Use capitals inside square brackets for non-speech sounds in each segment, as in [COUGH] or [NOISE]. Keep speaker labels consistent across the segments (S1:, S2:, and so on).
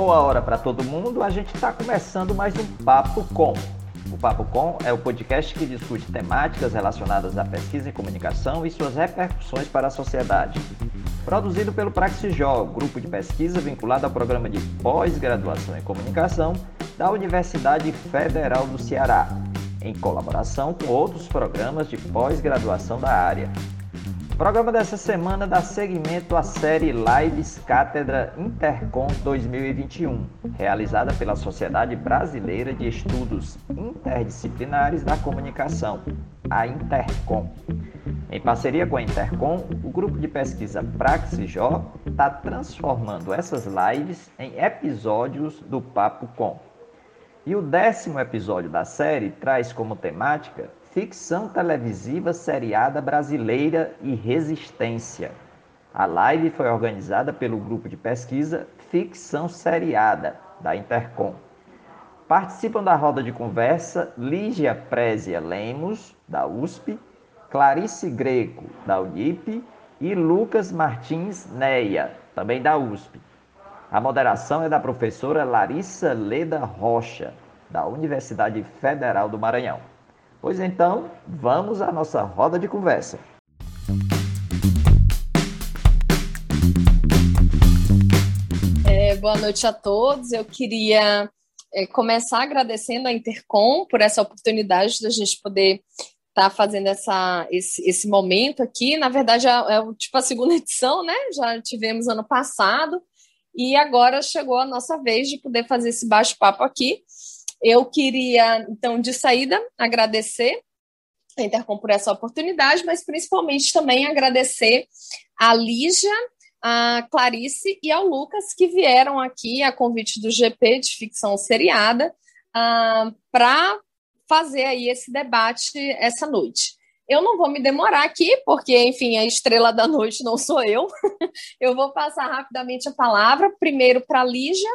S1: Boa hora para todo mundo. A gente está começando mais um Papo Com. O Papo Com é o podcast que discute temáticas relacionadas à pesquisa em comunicação e suas repercussões para a sociedade. Produzido pelo Praxijó, grupo de pesquisa vinculado ao programa de pós-graduação em comunicação da Universidade Federal do Ceará, em colaboração com outros programas de pós-graduação da área. Programa dessa semana dá seguimento à série Lives Cátedra Intercom 2021, realizada pela Sociedade Brasileira de Estudos Interdisciplinares da Comunicação, a Intercom. Em parceria com a Intercom, o grupo de pesquisa Praxijó está transformando essas lives em episódios do Papo Com. E o décimo episódio da série traz como temática Ficção televisiva seriada brasileira e resistência. A live foi organizada pelo grupo de pesquisa Ficção Seriada, da Intercom. Participam da roda de conversa Lígia Présia Lemos, da USP, Clarice Greco, da Unip e Lucas Martins Neia, também da USP. A moderação é da professora Larissa Leda Rocha, da Universidade Federal do Maranhão. Pois então, vamos à nossa roda de conversa.
S2: É, boa noite a todos. Eu queria é, começar agradecendo a Intercom por essa oportunidade da gente poder estar tá fazendo essa, esse, esse momento aqui. Na verdade, é, é tipo a segunda [LAUGHS] edição, né? Já tivemos ano passado. E agora chegou a nossa vez de poder fazer esse bate-papo aqui. Eu queria, então, de saída, agradecer a Intercom por essa oportunidade, mas principalmente também agradecer a Lígia, a Clarice e ao Lucas, que vieram aqui a convite do GP de ficção seriada uh, ah, para fazer aí esse debate essa noite. Eu não vou me demorar aqui, porque, enfim, a estrela da noite não sou eu. [LAUGHS] eu vou passar rapidamente a palavra, primeiro para a Lígia,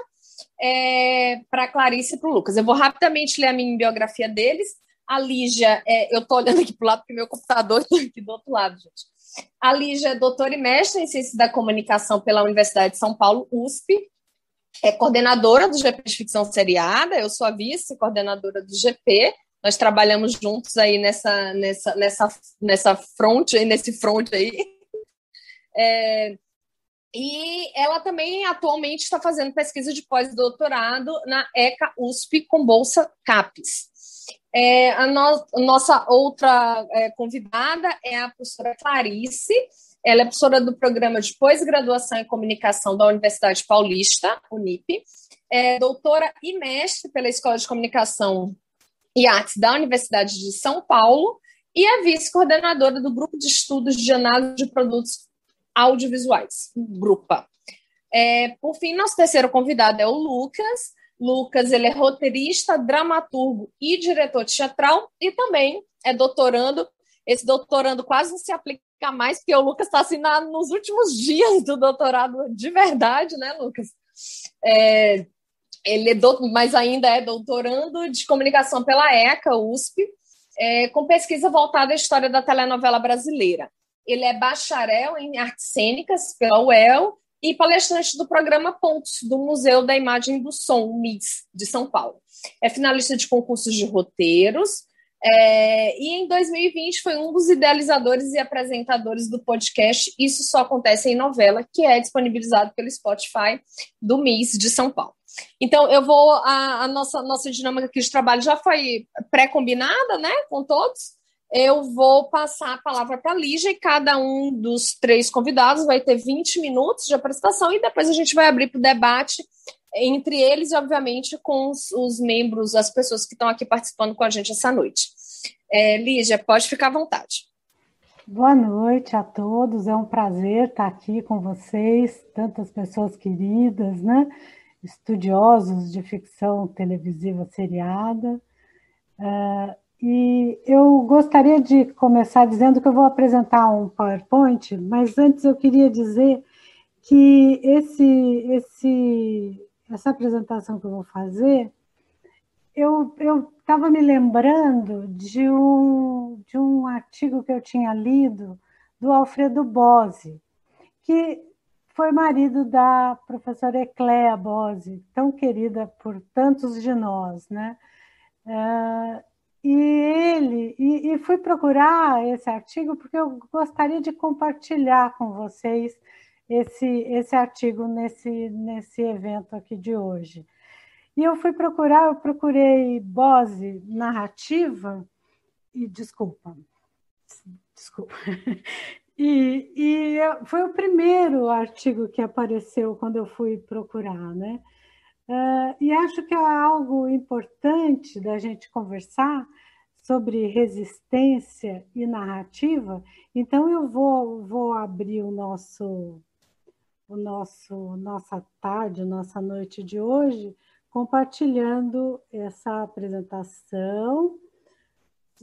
S2: é, para Clarice e para o Lucas. Eu vou rapidamente ler a minha biografia deles. A Lígia, é, eu estou olhando aqui para o lado porque meu computador está [LAUGHS] aqui do outro lado, gente. A Lígia é doutora e mestre em Ciência da Comunicação pela Universidade de São Paulo, USP. É coordenadora do GP de Ficção Seriada, eu sou a vice-coordenadora do GP. Nós trabalhamos juntos aí nessa, nessa, nessa, nessa front, nesse front aí. É, e ela também atualmente está fazendo pesquisa de pós-doutorado na ECA USP com bolsa CAPES. É, a, no, nossa outra é, convidada é a professora Clarice. Ela é professora do programa de pós-graduação em comunicação da Universidade Paulista, Unip, é doutora e mestre pela Escola de Comunicação e Artes da Universidade de São Paulo e é vice-coordenadora do Grupo de Estudos de Análise de Produtos audiovisuais, Grupa. É, por fim, nosso terceiro convidado é o Lucas. Lucas, ele é roteirista, dramaturgo e diretor teatral e também é doutorando. Esse doutorando quase não se aplica mais, porque o Lucas está assim na, nos últimos dias do doutorado de verdade, né, Lucas? É, ele é mas ainda é doutorando de comunicação pela ECA, USP, é, com pesquisa voltada à história da telenovela brasileira. Ele é bacharel em artes cênicas pela UEL e palestrante do programa Pontos, do Museu da Imagem do Som, MIS, de São Paulo. É finalista de concursos de roteiros, é, e em 2020 foi um dos idealizadores e apresentadores do podcast Isso Só Acontece em Novela, que é disponibilizado pelo Spotify do MIS de São Paulo. Então, eu vou. A, a nossa, nossa dinâmica aqui de trabalho já foi pré-combinada, né, com todos eu vou passar a palavra para a Lígia e cada um dos três convidados vai ter 20 minutos de apresentação e depois a gente vai abrir para o debate entre eles e, obviamente, com os, os, membros, as pessoas que estão aqui participando com a gente essa noite. É, Lígia, pode ficar à vontade.
S3: Boa noite a todos, é um prazer estar aqui com vocês, tantas pessoas queridas, né? Estudiosos de ficção televisiva seriada. Uh, e eu gostaria de começar dizendo que eu vou apresentar um PowerPoint, mas antes eu queria dizer que esse, esse, essa apresentação que eu vou fazer, eu estava me lembrando de um, de um artigo que eu tinha lido do Alfredo Bose, que foi marido da professora Ecléa Bose, tão querida por tantos de nós, né? Uh, e ele, e, e, fui procurar esse artigo porque eu gostaria de compartilhar com vocês esse, esse artigo nesse, nesse evento aqui de hoje. E eu fui procurar, eu procurei Bose narrativa, e desculpa, desculpa. [LAUGHS] E, e foi o primeiro artigo que apareceu quando eu fui procurar, né? Uh, e acho que é algo importante da gente conversar sobre resistência e narrativa. Então eu vou, vou abrir o nosso, o nosso nossa tarde, nossa noite de hoje, compartilhando essa apresentação.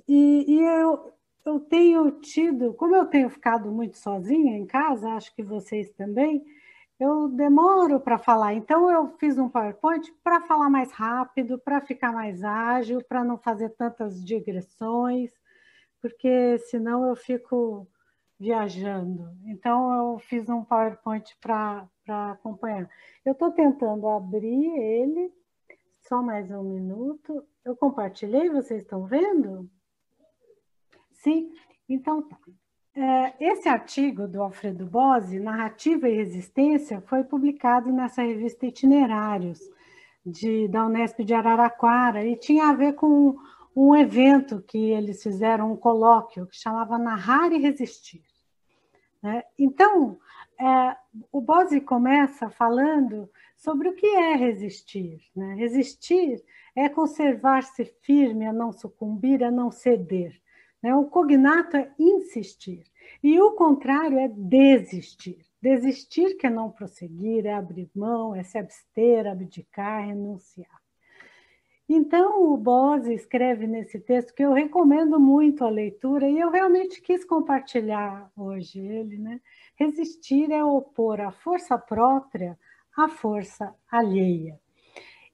S3: E, e eu, eu tenho tido, como eu tenho ficado muito sozinha em casa, acho que vocês também, eu demoro para falar. Então, eu fiz um PowerPoint para falar mais rápido, para ficar mais ágil, para não fazer tantas digressões, porque senão eu fico viajando. Então, eu fiz um PowerPoint para acompanhar. Eu estou tentando abrir ele, só mais um minuto. Eu compartilhei, vocês estão vendo? Sim? Então tá. É, esse artigo do Alfredo Bose, Narrativa e Resistência, foi publicado nessa revista Itinerários, de, da Unesp de Araraquara, e tinha a ver com um evento que eles fizeram, um colóquio, que chamava Narrar e Resistir. Né? Então, é, o Bose começa falando sobre o que é resistir. Né? Resistir é conservar-se firme, a não sucumbir, a não ceder. Né? O cognato é insistir, e o contrário é desistir. Desistir que é não prosseguir, é abrir mão, é se abster, abdicar, renunciar. Então, o Bose escreve nesse texto que eu recomendo muito a leitura e eu realmente quis compartilhar hoje ele, né? Resistir é opor a força própria à força alheia.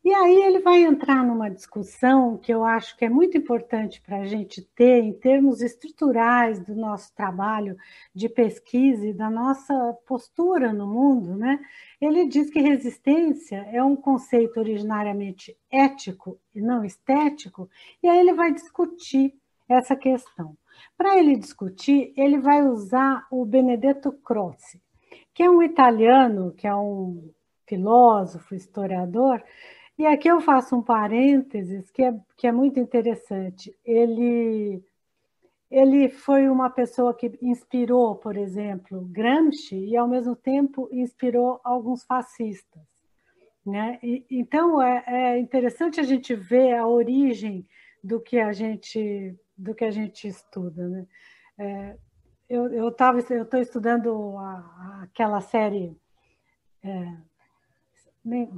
S3: E aí ele vai entrar numa discussão que eu acho que é muito importante para a gente ter em termos estruturais do nosso trabalho de pesquisa e da nossa postura no mundo, né? Ele diz que resistência é um conceito originariamente ético e não estético, e aí ele vai discutir essa questão. Para ele discutir, ele vai usar o Benedetto Croce, que é um italiano, que é um filósofo, historiador, e aqui eu faço um parênteses que é, que é muito interessante. Ele, ele foi uma pessoa que inspirou, por exemplo, Gramsci e, ao mesmo tempo, inspirou alguns fascistas. Né? E, então, é, é interessante a gente ver a origem do que a gente, do que a gente estuda. Né? É, eu eu estou estudando a, aquela série é, nem,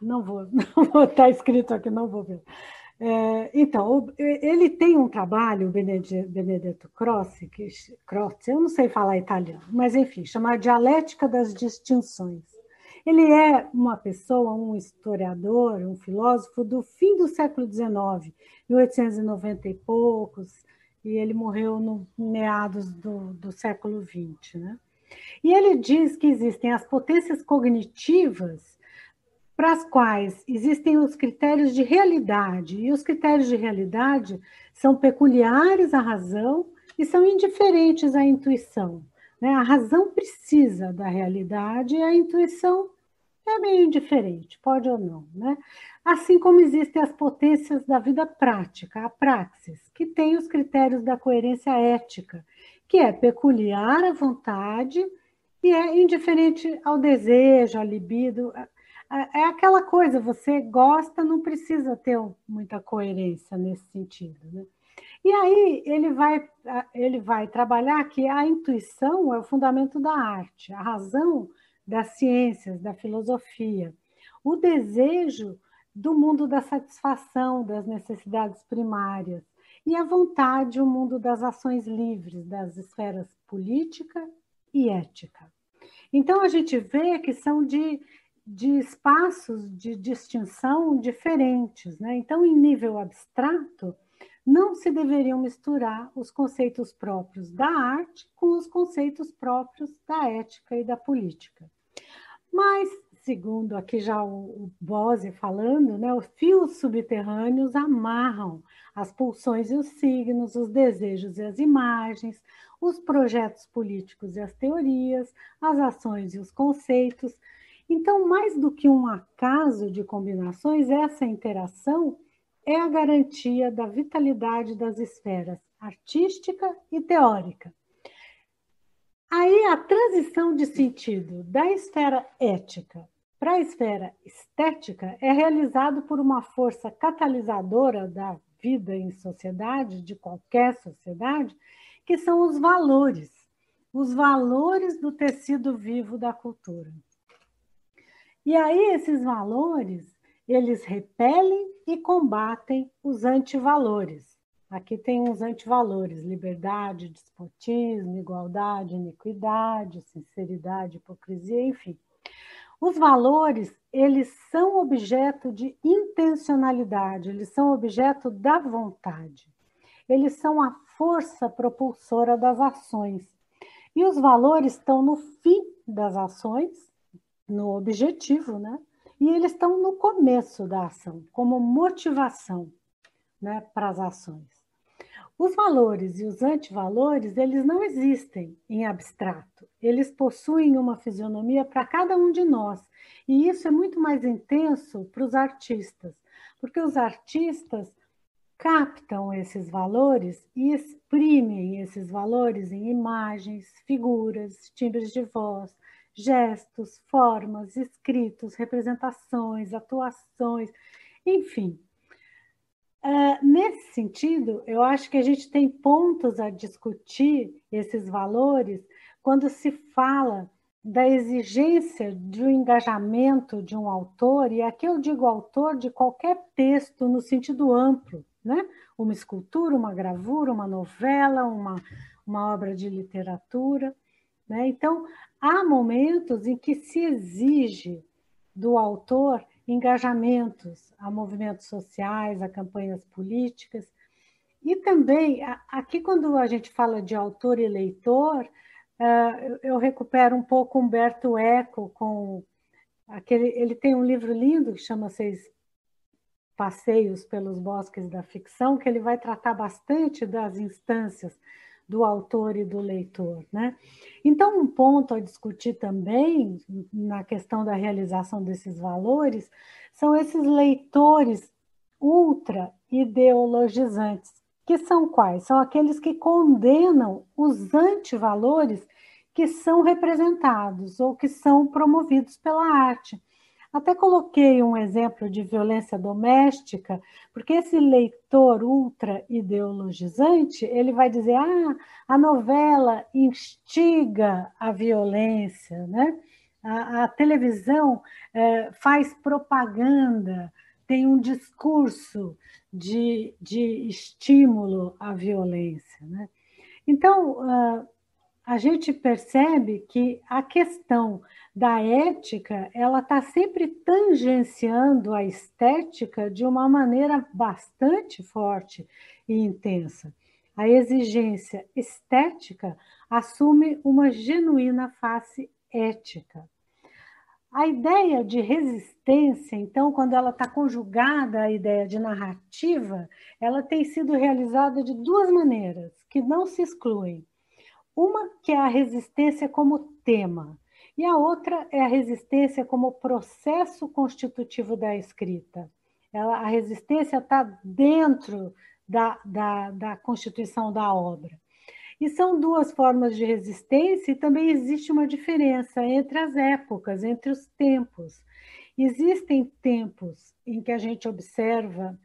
S3: não vou, [LAUGHS] não vou estar tá escrito aqui, não vou ver. É, então, ele tem um trabalho, o Benedetto Crossi, que, Crossi, eu não sei falar italiano, mas enfim, chama Dialética das Distinções. Ele é uma pessoa, um historiador, um filósofo do fim do século XIX, 1890 e poucos, e ele morreu no meados do, do século XX. Né? E ele diz que existem as potências cognitivas para as quais existem os critérios de realidade, e os critérios de realidade são peculiares à razão e são indiferentes à intuição. Né? A razão precisa da realidade e a intuição é meio indiferente, pode ou não. Né? Assim como existem as potências da vida prática, a praxis, que tem os critérios da coerência ética, que é peculiar à vontade e é indiferente ao desejo, à libido, é, é aquela coisa, você gosta, não precisa ter muita coerência nesse sentido. Né? E aí ele vai, ele vai trabalhar que a intuição é o fundamento da arte, a razão das ciências, da filosofia, o desejo do mundo da satisfação das necessidades primárias e a vontade, o mundo das ações livres, das esferas política e ética. Então a gente vê que são de de espaços de distinção diferentes. Né? Então, em nível abstrato, não se deveriam misturar os conceitos próprios da arte com os conceitos próprios da ética e da política. Mas, segundo aqui já o, Bose falando, né, os fios subterrâneos amarram as pulsões e os signos, os desejos e as imagens, os projetos políticos e as teorias, as ações e os conceitos. Então, mais do que um acaso de combinações, essa interação é a garantia da vitalidade das esferas artística e teórica. Aí a transição de sentido da esfera ética para a esfera estética é realizado por uma força catalisadora da vida em sociedade, de qualquer sociedade, que são os valores, os valores do tecido vivo da cultura. E aí esses valores, eles repelem e combatem os antivalores. Aqui tem uns antivalores: liberdade, despotismo, igualdade, iniquidade, sinceridade, hipocrisia, enfim. Os valores, eles são objeto de intencionalidade, eles são objeto da vontade. Eles são a força propulsora das ações. E os valores estão no fim das ações, no objetivo, né? E eles estão no começo da ação, como motivação né, para as ações. Os valores e os antivalores, eles não existem em abstrato. Eles possuem uma fisionomia para cada um de nós. E isso é muito mais intenso para os artistas, porque os artistas captam esses valores e exprimem esses valores em imagens, figuras, timbres de voz, gestos, formas, escritos, representações, atuações, enfim. Uh, nesse sentido, eu acho que a gente tem pontos a discutir esses valores quando se fala da exigência de um engajamento de um autor, e aqui eu digo autor de qualquer texto no sentido amplo, né? Uma escultura, uma gravura, uma novela, uma, uma obra de literatura. Né? Então, há momentos em que se exige do autor engajamentos a movimentos sociais, a campanhas políticas. E também, aqui, quando a gente fala de autor e leitor, eh, eu recupero um pouco Humberto Eco com aquele. Ele tem um livro lindo que chama Seis Passeios pelos Bosques da Ficção, que ele vai tratar bastante das instâncias do autor e do leitor. Né? Então, um ponto a discutir também na questão da realização desses valores são esses leitores ultra ideologizantes, que são quais? São aqueles que condenam os antivalores que são representados ou que são promovidos pela arte. Até coloquei um exemplo de violência doméstica, porque esse leitor ultra ideologizante, ele vai dizer: "Ah, a novela instiga a violência, né? A, a televisão é, faz propaganda, tem um discurso de, de estímulo à violência, né? Então, uh, a gente percebe que a questão da ética, ela está sempre tangenciando a estética de uma maneira bastante forte e intensa. A exigência estética assume uma genuína face ética. A ideia de resistência, então, quando ela está conjugada à ideia de narrativa, ela tem sido realizada de duas maneiras, que não se excluem. Uma que é a resistência como tema, e a outra é a resistência como processo constitutivo da escrita. Ela, a resistência está dentro da, da, da constituição da obra. E são duas formas de resistência, e também existe uma diferença entre as épocas, entre os tempos. Existem tempos em que a gente observa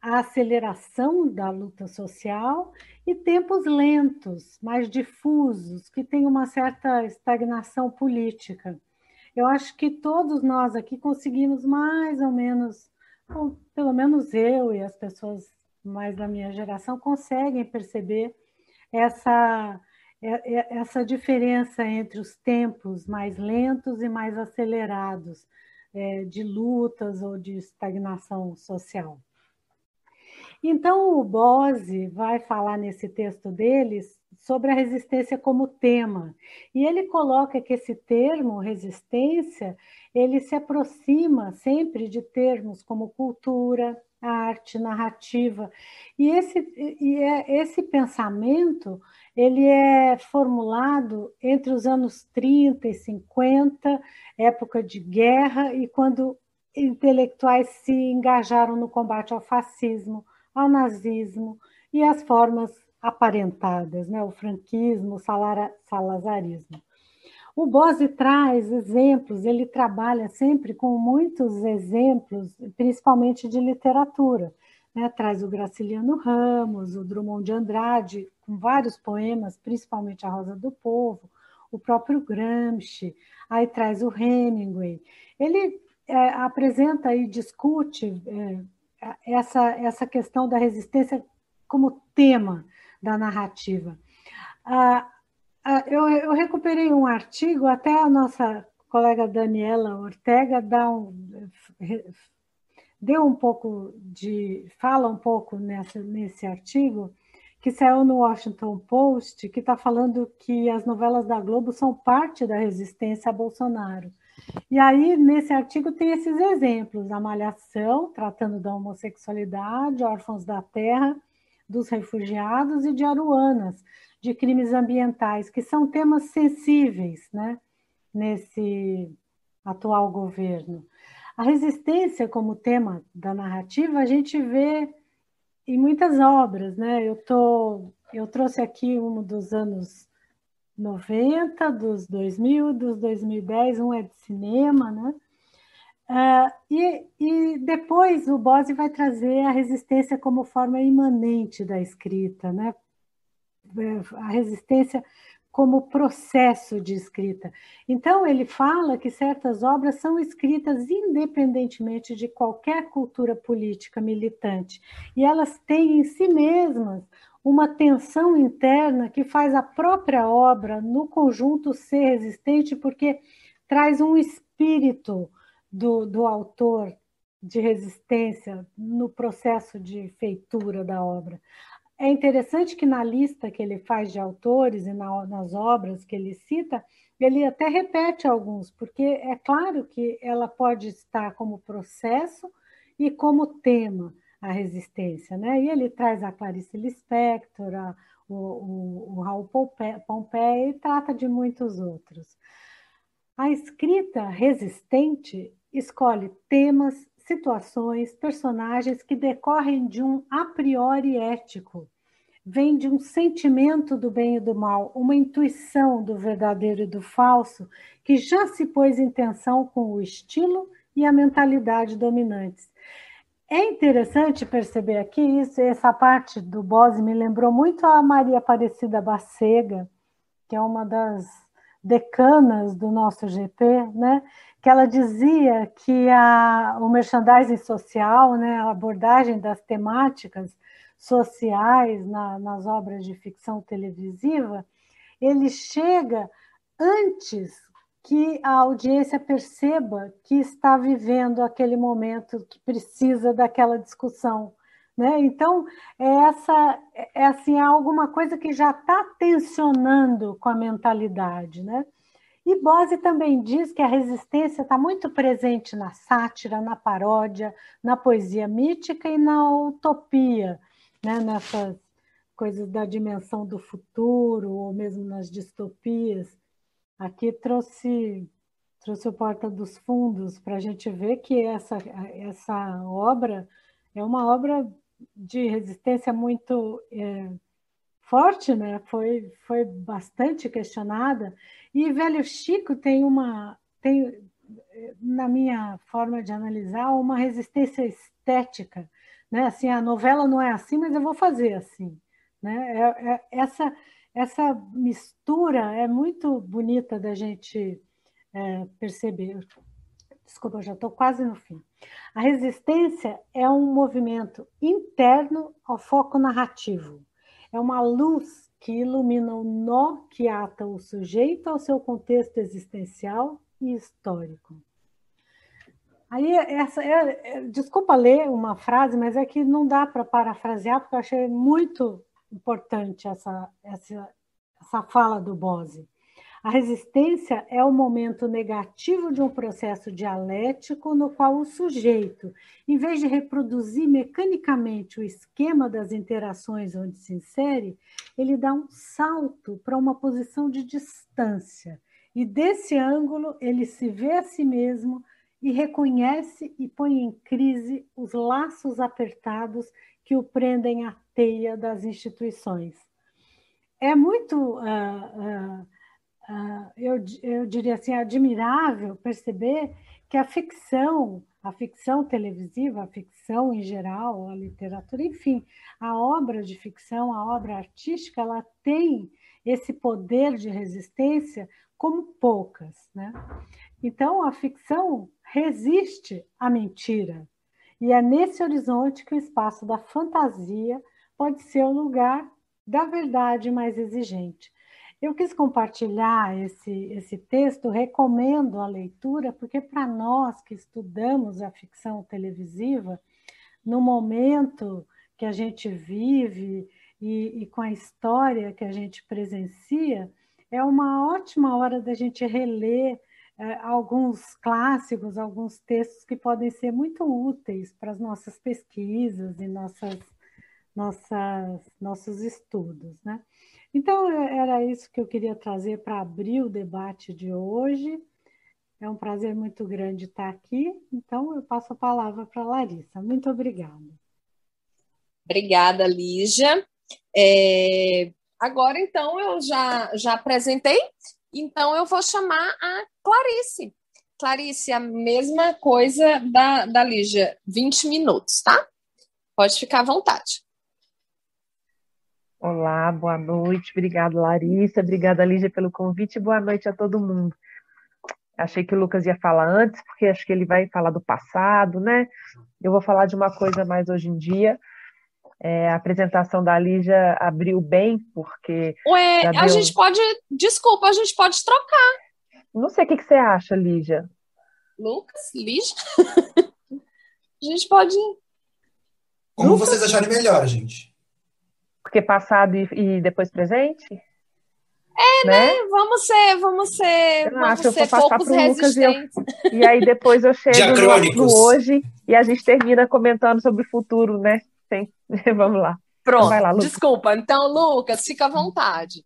S3: a aceleração da luta social e tempos lentos, mais difusos, que têm uma certa estagnação política. Eu acho que todos nós aqui conseguimos mais ou menos, ou pelo menos eu e as pessoas mais da minha geração conseguem perceber essa é, é, essa diferença entre os tempos mais lentos e mais acelerados é, de lutas ou de estagnação social. Então, o Bose vai falar nesse texto deles sobre a resistência como tema. E ele coloca que esse termo, resistência, ele se aproxima sempre de termos como cultura, arte, narrativa. E esse, e é, esse pensamento ele é formulado entre os anos 30 e 50, época de guerra, e quando intelectuais se engajaram no combate ao fascismo, ao nazismo e às formas aparentadas, né? o franquismo, o salazarismo. O Bose traz exemplos, ele trabalha sempre com muitos exemplos, principalmente de literatura. Né? Traz o Graciliano Ramos, o Drummond de Andrade, com vários poemas, principalmente A Rosa do Povo, o próprio Gramsci, aí traz o Hemingway. Ele é, apresenta e discute é, essa, essa questão da resistência como tema da narrativa. Ah, eu, eu, recuperei um artigo, até a nossa colega Daniela Ortega dá um, deu um pouco de. fala um pouco nessa, nesse artigo, que saiu no Washington Post, que está falando que as novelas da Globo são parte da resistência a Bolsonaro. E aí, nesse artigo, tem esses exemplos: a Malhação, tratando da homossexualidade, Órfãos da Terra, dos refugiados e de Aruanas, de crimes ambientais, que são temas sensíveis né, nesse atual governo. A resistência como tema da narrativa a gente vê em muitas obras, né? Eu, tô, eu trouxe aqui um dos anos 90, dos 2000, dos 2010, um é de cinema, né? Uh, e, e, depois o Bose vai trazer a resistência como forma imanente da escrita, né? a resistência como processo de escrita. Então, ele fala que certas obras são escritas independentemente de qualquer cultura política militante, e elas têm em si mesmas uma tensão interna que faz a própria obra, no conjunto, ser resistente, porque traz um espírito do, do autor de resistência no processo de feitura da obra. É interessante que na lista que ele faz de autores e na, nas obras que ele cita, ele até repete alguns, porque é claro que ela pode estar como processo e como tema a resistência, né? E ele traz a Clarice Lispector, a, o, o, o Raul Pompeia e trata de muitos outros. A escrita resistente escolhe temas, situações, personagens que decorrem de um a priori ético, vem de um sentimento do bem e do mal, uma intuição do verdadeiro e do falso, que já se pôs em tensão com o estilo e a mentalidade dominantes. É interessante perceber aqui isso, essa parte do Bose me lembrou muito a Maria Aparecida Bacega, que é uma das decanas do nosso GP, né? que ela dizia que a, o merchandising social, né, a abordagem das temáticas sociais na, nas obras de ficção televisiva, ele chega antes que a audiência perceba que está vivendo aquele momento que precisa daquela discussão. Né? Então, é essa é, assim, é alguma coisa que já está tensionando com a mentalidade. Né? E Bose também diz que a resistência está muito presente na sátira, na paródia, na poesia mítica e na utopia, né? nessas coisas da dimensão do futuro, ou mesmo nas distopias. Aqui trouxe, trouxe o Porta dos Fundos para a gente ver que essa, essa obra é uma obra de resistência muito é, forte, né? Foi, foi bastante questionada. E Velho Chico tem uma, tem, na minha forma de analisar, uma resistência estética, né? Assim, a novela não é assim, mas eu vou fazer assim, né? É, é, essa essa mistura é muito bonita da gente é, perceber. Desculpa, já estou quase no fim. A resistência é um movimento interno ao foco narrativo é uma luz que ilumina o nó que ata o sujeito ao seu contexto existencial e histórico. Aí, essa, é, é, desculpa ler uma frase, mas é que não dá para parafrasear, porque eu achei muito importante essa, essa, essa fala do Bose. A resistência é o momento negativo de um processo dialético no qual o sujeito, em vez de reproduzir mecanicamente o esquema das interações onde se insere, ele dá um salto para uma posição de distância. E desse ângulo ele se vê a si mesmo e reconhece e põe em crise os laços apertados que o prendem à teia das instituições. É muito. Uh, uh, uh, eu, eu diria assim, admirável perceber que a ficção, a ficção televisiva, a ficção em geral, a literatura, enfim, a obra de ficção, a obra artística, ela tem esse poder de resistência como poucas, né? Então, a ficção resiste à mentira. E é nesse horizonte que o espaço da fantasia pode ser o lugar da verdade mais exigente. Eu quis compartilhar esse, esse texto, recomendo a leitura, porque para nós que estudamos a ficção televisiva, no momento que a gente vive e, e com a história que a gente presencia, é uma ótima hora da gente reler alguns clássicos, alguns textos que podem ser muito úteis para as nossas pesquisas e nossas, nossas, nossos estudos. Né? Então, é, era isso que eu queria trazer para abrir o debate de hoje. É um prazer muito grande estar aqui. Então, eu passo a palavra para a Larissa. Muito obrigada.
S2: Obrigada, Lígia. É, agora, então, eu já, já apresentei, então eu vou chamar a Clarice. Clarice, a mesma coisa da, da Lígia, 20 minutos, tá? Pode ficar à vontade.
S4: Olá, boa noite. Obrigada, Larissa. Obrigada, Lígia, pelo convite. Boa noite a todo mundo. Achei que o Lucas ia falar antes, porque acho que ele vai falar do passado, né? Eu vou falar de uma coisa mais hoje em dia. É, a apresentação da Lígia abriu bem, porque.
S2: Ué, a deu... gente pode. Desculpa, a gente pode trocar.
S4: Não sei o que, que você acha, Lígia.
S2: Lucas? Lígia? [LAUGHS] a gente pode.
S5: Como Lucas? vocês acharem melhor, gente.
S4: Porque passado e, e depois presente?
S2: É, né? né? Vamos ser, vamos ser, eu vamos ser poucos resistentes.
S4: E, eu, e, aí depois eu [LAUGHS] chego no, no, hoje e a gente termina comentando sobre o futuro, né? [LAUGHS] Vamos lá.
S2: Pronto, então lá, desculpa. Então, Lucas, fica à vontade.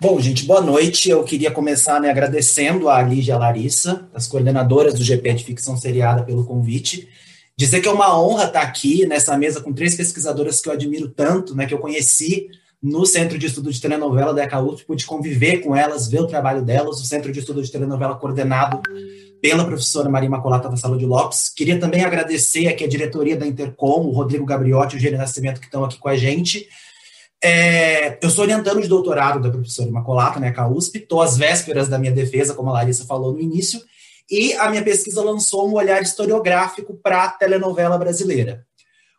S5: Bom, gente, boa noite. Eu queria começar né, agradecendo a Lígia e a Larissa, as coordenadoras do GP de Ficção Seriada, pelo convite. Dizer que é uma honra estar aqui nessa mesa com três pesquisadoras que eu admiro tanto, né, que eu conheci no Centro de Estudo de Telenovela da ECAUSP, pude conviver com elas, ver o trabalho delas, o Centro de Estudo de Telenovela coordenado pela professora Maria Imaculata da Sala de Lopes. Queria também agradecer aqui a diretoria da Intercom, o Rodrigo Gabriotti e o Gênio Nascimento que estão aqui com a gente. É, eu sou orientando de doutorado da professora Imaculata, né, CAUSP, estou às vésperas da minha defesa, como a Larissa falou no início, e a minha pesquisa lançou um olhar historiográfico para a telenovela brasileira.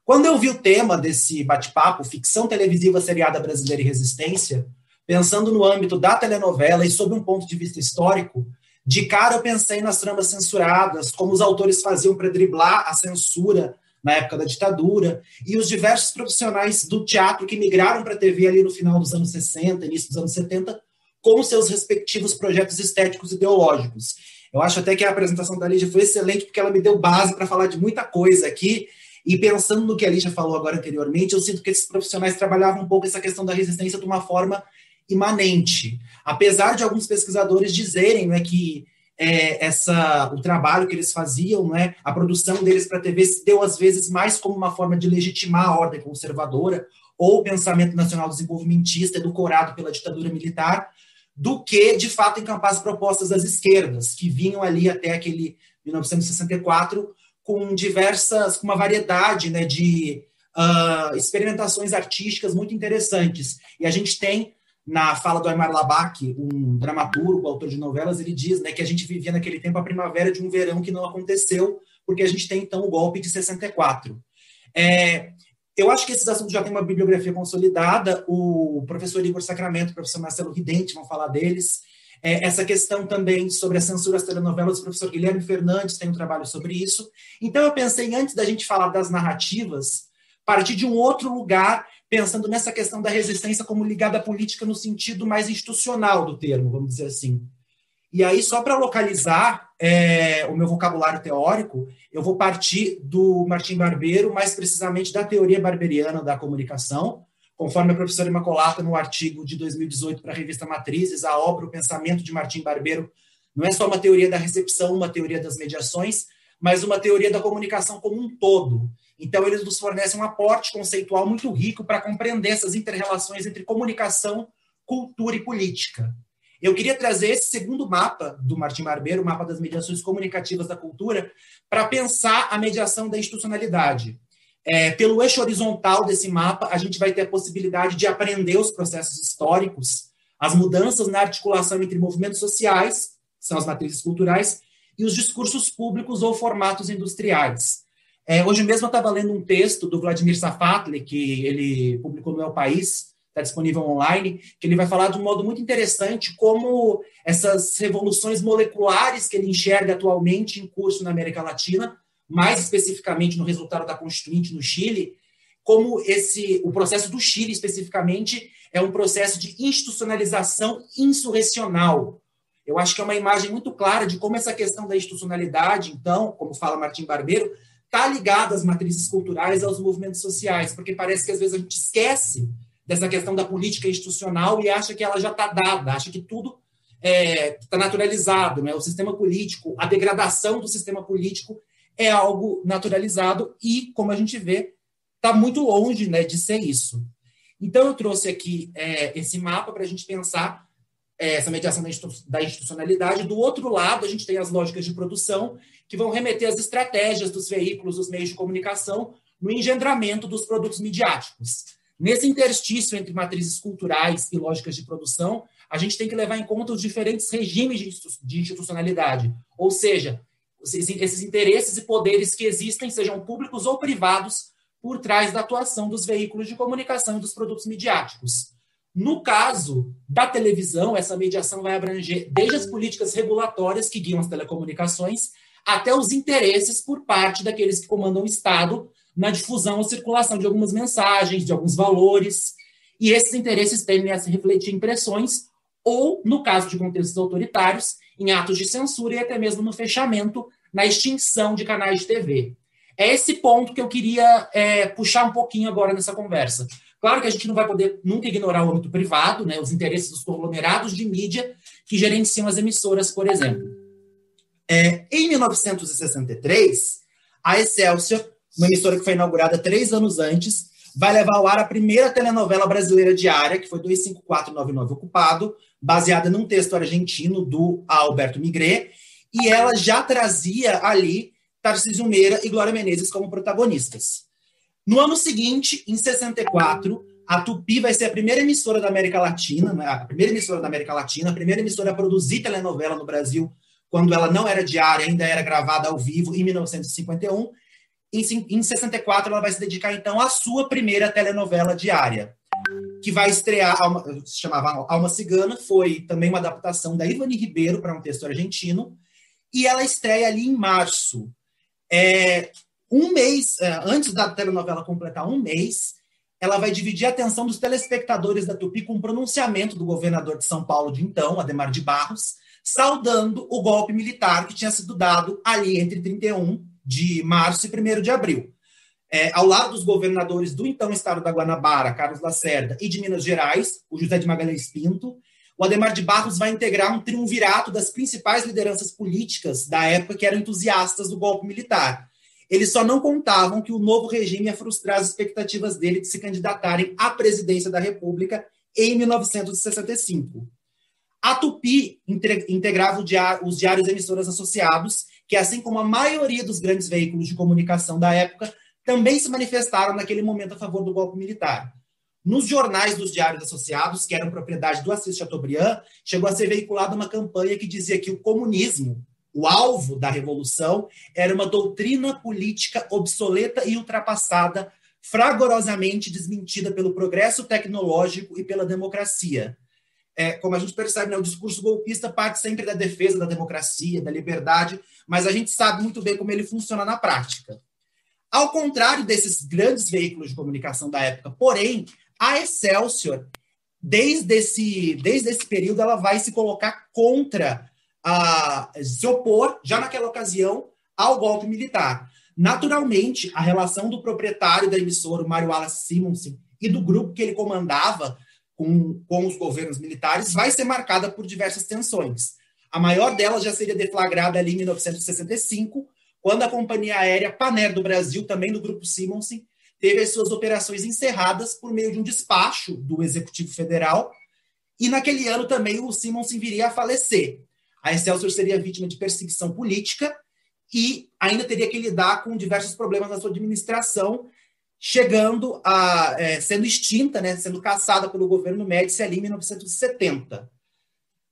S5: Quando eu vi o tema desse bate-papo, ficção televisiva seriada brasileira e resistência, pensando no âmbito da telenovela e sob um ponto de vista histórico, de cara eu pensei nas tramas censuradas, como os autores faziam para driblar a censura na época da ditadura, e os diversos profissionais do teatro que migraram para a TV ali no final dos anos 60, início dos anos 70, com seus respectivos projetos estéticos ideológicos. Eu acho até que a apresentação da Lígia foi excelente, porque ela me deu base para falar de muita coisa aqui. E pensando no que a Lígia falou agora anteriormente, eu sinto que esses profissionais trabalhavam um pouco essa questão da resistência de uma forma imanente. Apesar de alguns pesquisadores dizerem né, que é, essa, o trabalho que eles faziam, né, a produção deles para a TV se deu às vezes mais como uma forma de legitimar a ordem conservadora ou o pensamento nacional desenvolvimentista edulcorado pela ditadura militar, do que, de fato, encampar as propostas das esquerdas, que vinham ali até aquele 1964 com diversas, com uma variedade né, de uh, experimentações artísticas muito interessantes. E a gente tem, na fala do Aymar Labak, um dramaturgo, autor de novelas, ele diz né, que a gente vivia naquele tempo a primavera de um verão que não aconteceu, porque a gente tem, então, o golpe de 64. É, eu acho que esses assuntos já têm uma bibliografia consolidada. O professor Igor Sacramento, o professor Marcelo Ridente vão falar deles. É, essa questão também sobre a censura das telenovelas, o professor Guilherme Fernandes tem um trabalho sobre isso. Então, eu pensei, antes da gente falar das narrativas, partir de um outro lugar pensando nessa questão da resistência como ligada à política no sentido mais institucional do termo, vamos dizer assim. E aí, só para localizar é, o meu vocabulário teórico, eu vou partir do Martim Barbeiro, mais precisamente da teoria barberiana da comunicação, conforme a professora Imacolata, no artigo de 2018 para a revista Matrizes, a obra O Pensamento de Martim Barbeiro não é só uma teoria da recepção, uma teoria das mediações, mas uma teoria da comunicação como um todo. Então, eles nos fornecem um aporte conceitual muito rico para compreender essas interrelações entre comunicação, cultura e política. Eu queria trazer esse segundo mapa do Martim Barbeiro, o mapa das mediações comunicativas da cultura, para pensar a mediação da institucionalidade. É, pelo eixo horizontal desse mapa, a gente vai ter a possibilidade de aprender os processos históricos, as mudanças na articulação entre movimentos sociais, são as matrizes culturais, e os discursos públicos ou formatos industriais. É, hoje mesmo eu estava lendo um texto do Vladimir Safatli, que ele publicou no El País, está disponível online, que ele vai falar de um modo muito interessante como essas revoluções moleculares que ele enxerga atualmente em curso na América Latina, mais especificamente no resultado da Constituinte no Chile, como esse o processo do Chile especificamente é um processo de institucionalização insurrecional. Eu acho que é uma imagem muito clara de como essa questão da institucionalidade, então, como fala Martim Barbeiro, está ligada às matrizes culturais, aos movimentos sociais, porque parece que às vezes a gente esquece dessa questão da política institucional e acha que ela já está dada, acha que tudo está é, tá naturalizado, né? O sistema político, a degradação do sistema político é algo naturalizado e, como a gente vê, está muito longe né, de ser isso. Então, eu trouxe aqui é, esse mapa para a gente pensar é, essa mediação da institucionalidade. Do outro lado, a gente tem as lógicas de produção, que vão remeter às estratégias dos veículos, dos meios de comunicação, no engendramento dos produtos midiáticos. Nesse interstício entre matrizes culturais e lógicas de produção, a gente tem que levar em conta os diferentes regimes de institucionalidade, ou seja, esses interesses e poderes que existem, sejam públicos ou privados, por trás da atuação dos veículos de comunicação e dos produtos midiáticos. No caso da televisão, essa mediação vai abranger desde as políticas regulatórias que guiam as telecomunicações até os interesses por parte daqueles que comandam o Estado na difusão ou circulação de algumas mensagens, de alguns valores, e esses interesses tendem a se refletir em pressões ou, no caso de contextos autoritários, em atos de censura e até mesmo no fechamento, na extinção de canais de TV. É esse ponto que eu queria é, puxar um pouquinho agora nessa conversa. Claro que a gente não vai poder nunca ignorar o âmbito privado, né, os interesses dos conglomerados de mídia que gerenciam as emissoras, por exemplo. É, em 1963, a Excelsior uma emissora que foi inaugurada três anos antes, vai levar ao ar a primeira telenovela brasileira diária, que foi 25499 Ocupado, baseada num texto argentino do Alberto Migré, e ela já trazia ali Tarcísio Meira e Glória Menezes como protagonistas. No ano seguinte, em 64, a Tupi vai ser a primeira emissora da América Latina, né, a primeira emissora da América Latina, a primeira emissora a produzir telenovela no Brasil, quando ela não era diária, ainda era gravada ao vivo, em 1951, em, em 64, ela vai se dedicar, então, à sua primeira telenovela diária, que vai estrear, se chamava Alma Cigana, foi também uma adaptação da Ivani Ribeiro para um texto argentino, e ela estreia ali em março. É, um mês, é, antes da telenovela completar um mês, ela vai dividir a atenção dos telespectadores da Tupi com um pronunciamento do governador de São Paulo de então, Ademar de Barros, saudando o golpe militar que tinha sido dado ali entre 31 de março e 1 de abril. É, ao lado dos governadores do então estado da Guanabara, Carlos Lacerda, e de Minas Gerais, o José de Magalhães Pinto, o Ademar de Barros vai integrar um triunvirato das principais lideranças políticas da época que eram entusiastas do golpe militar. Eles só não contavam que o novo regime ia frustrar as expectativas dele de se candidatarem à presidência da República em 1965. A Tupi integrava os diários emissoras associados que, assim como a maioria dos grandes veículos de comunicação da época, também se manifestaram naquele momento a favor do golpe militar. Nos jornais dos diários associados, que eram propriedade do Assis Chateaubriand, chegou a ser veiculada uma campanha que dizia que o comunismo, o alvo da revolução, era uma doutrina política obsoleta e ultrapassada, fragorosamente desmentida pelo progresso tecnológico e pela democracia é, como a gente percebe, né, o discurso golpista parte sempre da defesa da democracia, da liberdade, mas a gente sabe muito bem como ele funciona na prática. Ao contrário desses grandes veículos de comunicação da época, porém, a Excelsior, desde esse, desde esse período, ela vai se colocar contra, a, se opor, já naquela ocasião, ao golpe militar. Naturalmente, a relação do proprietário da emissora, Mário Wallace Simonsen, e do grupo que ele comandava com, com os governos militares, vai ser marcada por diversas tensões. A maior delas já seria deflagrada ali em 1965, quando a companhia aérea Paner do Brasil, também do grupo Simonsen, teve as suas operações encerradas por meio de um despacho do Executivo Federal, e naquele ano também o Simonsen viria a falecer. A Excelsior seria vítima de perseguição política e ainda teria que lidar com diversos problemas na sua administração, chegando a é, sendo extinta, né, sendo caçada pelo governo Médici ali em 1970.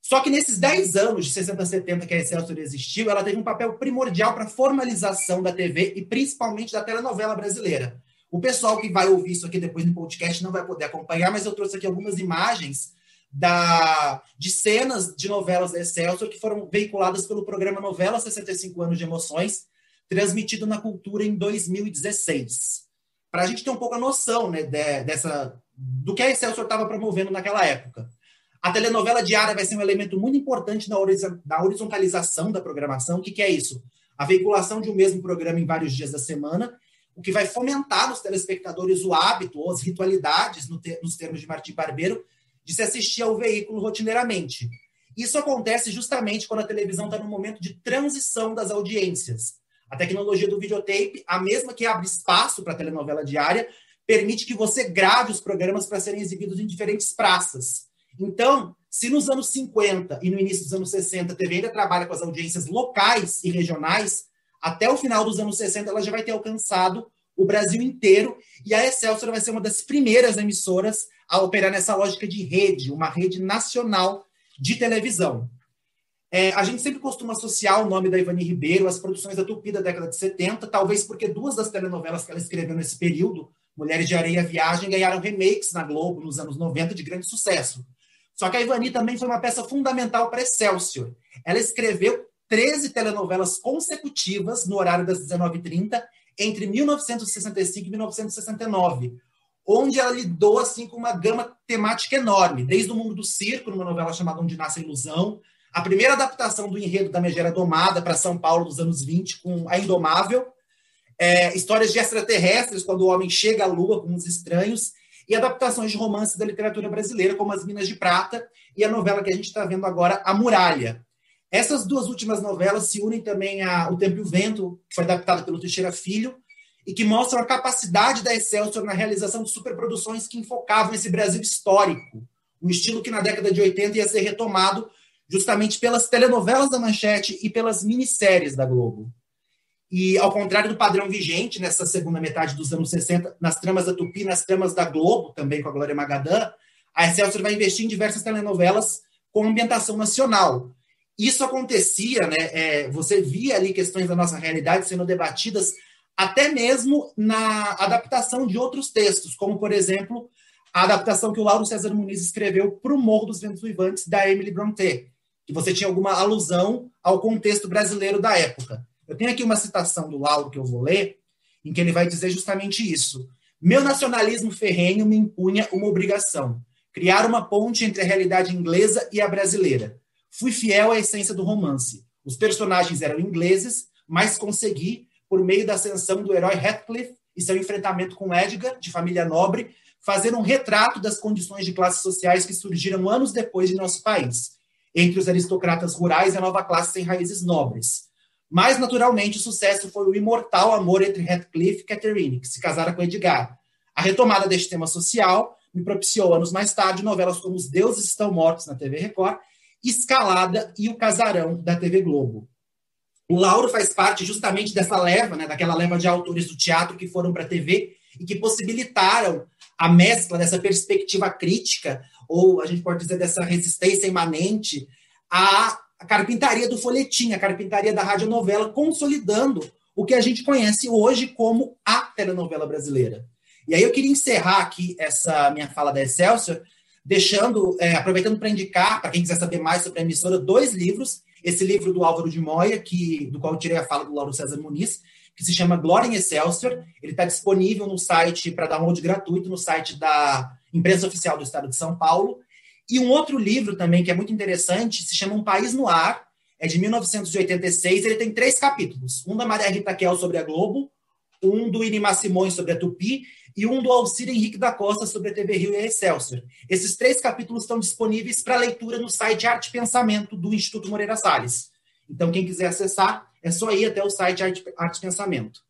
S5: Só que nesses 10 anos, de 60 a 70, que a Excelsior existiu, ela teve um papel primordial para a formalização da TV e principalmente da telenovela brasileira. O pessoal que vai ouvir isso aqui depois no podcast não vai poder acompanhar, mas eu trouxe aqui algumas imagens da, de cenas de novelas da Excelsior que foram veiculadas pelo programa Novela 65 Anos de Emoções, transmitido na Cultura em 2016. Para a gente ter um pouco a noção né, de, dessa, do que a Excelsior estava promovendo naquela época. A telenovela diária vai ser um elemento muito importante na, horizontalização da programação. O que, que é isso? A veiculação de um mesmo programa em vários dias da semana, o que vai fomentar nos telespectadores o hábito ou as ritualidades, no nos termos de Martim Barbeiro, de se assistir ao veículo rotineiramente. Isso acontece justamente quando a televisão está no momento de transição das audiências. A tecnologia do videotape, a mesma que abre espaço para a telenovela diária, permite que você grave os programas para serem exibidos em diferentes praças. Então, se nos anos 50 e no início dos anos 60 a TV ainda trabalha com as audiências locais e regionais, até o final dos anos 60 ela já vai ter alcançado o Brasil inteiro e a Excelsior vai ser uma das primeiras emissoras a operar nessa lógica de rede, uma rede nacional de televisão. É, a gente sempre costuma associar o nome da Ivani Ribeiro às produções da Tupi da década de 70, talvez porque duas das telenovelas que ela escreveu nesse período, Mulheres de Areia Viagem, ganharam remakes na Globo nos anos 90 de grande sucesso. Só que a Ivani também foi uma peça fundamental para Excelsior. Ela escreveu 13 telenovelas consecutivas no horário das 19h30 entre 1965 e 1969, onde ela lidou assim com uma gama temática enorme, desde o mundo do circo, numa novela chamada Onde Nasce a Ilusão, a primeira adaptação do enredo da Megera Domada para São Paulo dos anos 20, com A Indomável, é, histórias de extraterrestres, quando o homem chega à Lua com os estranhos, e adaptações de romances da literatura brasileira, como As Minas de Prata e a novela que a gente está vendo agora, A Muralha. Essas duas últimas novelas se unem também a O Tempo e o Vento, que foi adaptada pelo Teixeira Filho, e que mostram a capacidade da Excelsior na realização de superproduções que enfocavam esse Brasil histórico, um estilo que na década de 80 ia ser retomado justamente pelas telenovelas da Manchete e pelas minisséries da Globo. E, ao contrário do padrão vigente nessa segunda metade dos anos 60, nas tramas da Tupi, nas tramas da Globo, também com a Glória Magadã, a Excelsior vai investir em diversas telenovelas com ambientação nacional. Isso acontecia, né? É, você via ali questões da nossa realidade sendo debatidas até mesmo na adaptação de outros textos, como, por exemplo, a adaptação que o Lauro César Muniz escreveu para o Morro dos Ventos Vivantes, da Emily Brontë, que você tinha alguma alusão ao contexto brasileiro da época. Eu tenho aqui uma citação do Lauro que eu vou ler, em que ele vai dizer justamente isso. Meu nacionalismo ferrenho me impunha uma obrigação: criar uma ponte entre a realidade inglesa e a brasileira. Fui fiel à essência do romance. Os personagens eram ingleses, mas consegui, por meio da ascensão do herói Heathcliff e seu enfrentamento com Edgar, de família nobre, fazer um retrato das condições de classes sociais que surgiram anos depois de nosso país, entre os aristocratas rurais e a nova classe sem raízes nobres. Mas, naturalmente, o sucesso foi o imortal amor entre Heathcliff e Catherine, que se casara com Edgar. A retomada deste tema social me propiciou, anos mais tarde, novelas como Os Deuses Estão Mortos, na TV Record, Escalada e O Casarão, da TV Globo. O Lauro faz parte justamente dessa leva, né, daquela leva de autores do teatro que foram para a TV e que possibilitaram a mescla dessa perspectiva crítica, ou a gente pode dizer dessa resistência imanente, a carpintaria do folhetim, a carpintaria da radionovela, consolidando o que a gente conhece hoje como a telenovela brasileira. E aí eu queria encerrar aqui essa minha fala da Excelsior, deixando, é, aproveitando para indicar, para quem quiser saber mais sobre a emissora, dois livros, esse livro do Álvaro de Moya, que, do qual eu tirei a fala do Lauro César Muniz, que se chama Glória em Excelsior. Ele está disponível no site, para download gratuito, no site da Imprensa Oficial do Estado de São Paulo. E um outro livro também, que é muito interessante, se chama Um País no Ar, é de 1986, ele tem três capítulos. Um da Maria Rita Kel sobre a Globo, um do Inimar Simões sobre a Tupi e um do Alcir Henrique da Costa sobre a TV Rio e a Excelsior. Esses três capítulos estão disponíveis para leitura no site Arte Pensamento do Instituto Moreira Salles. Então, quem quiser acessar, é só ir até o site Arte, Arte Pensamento.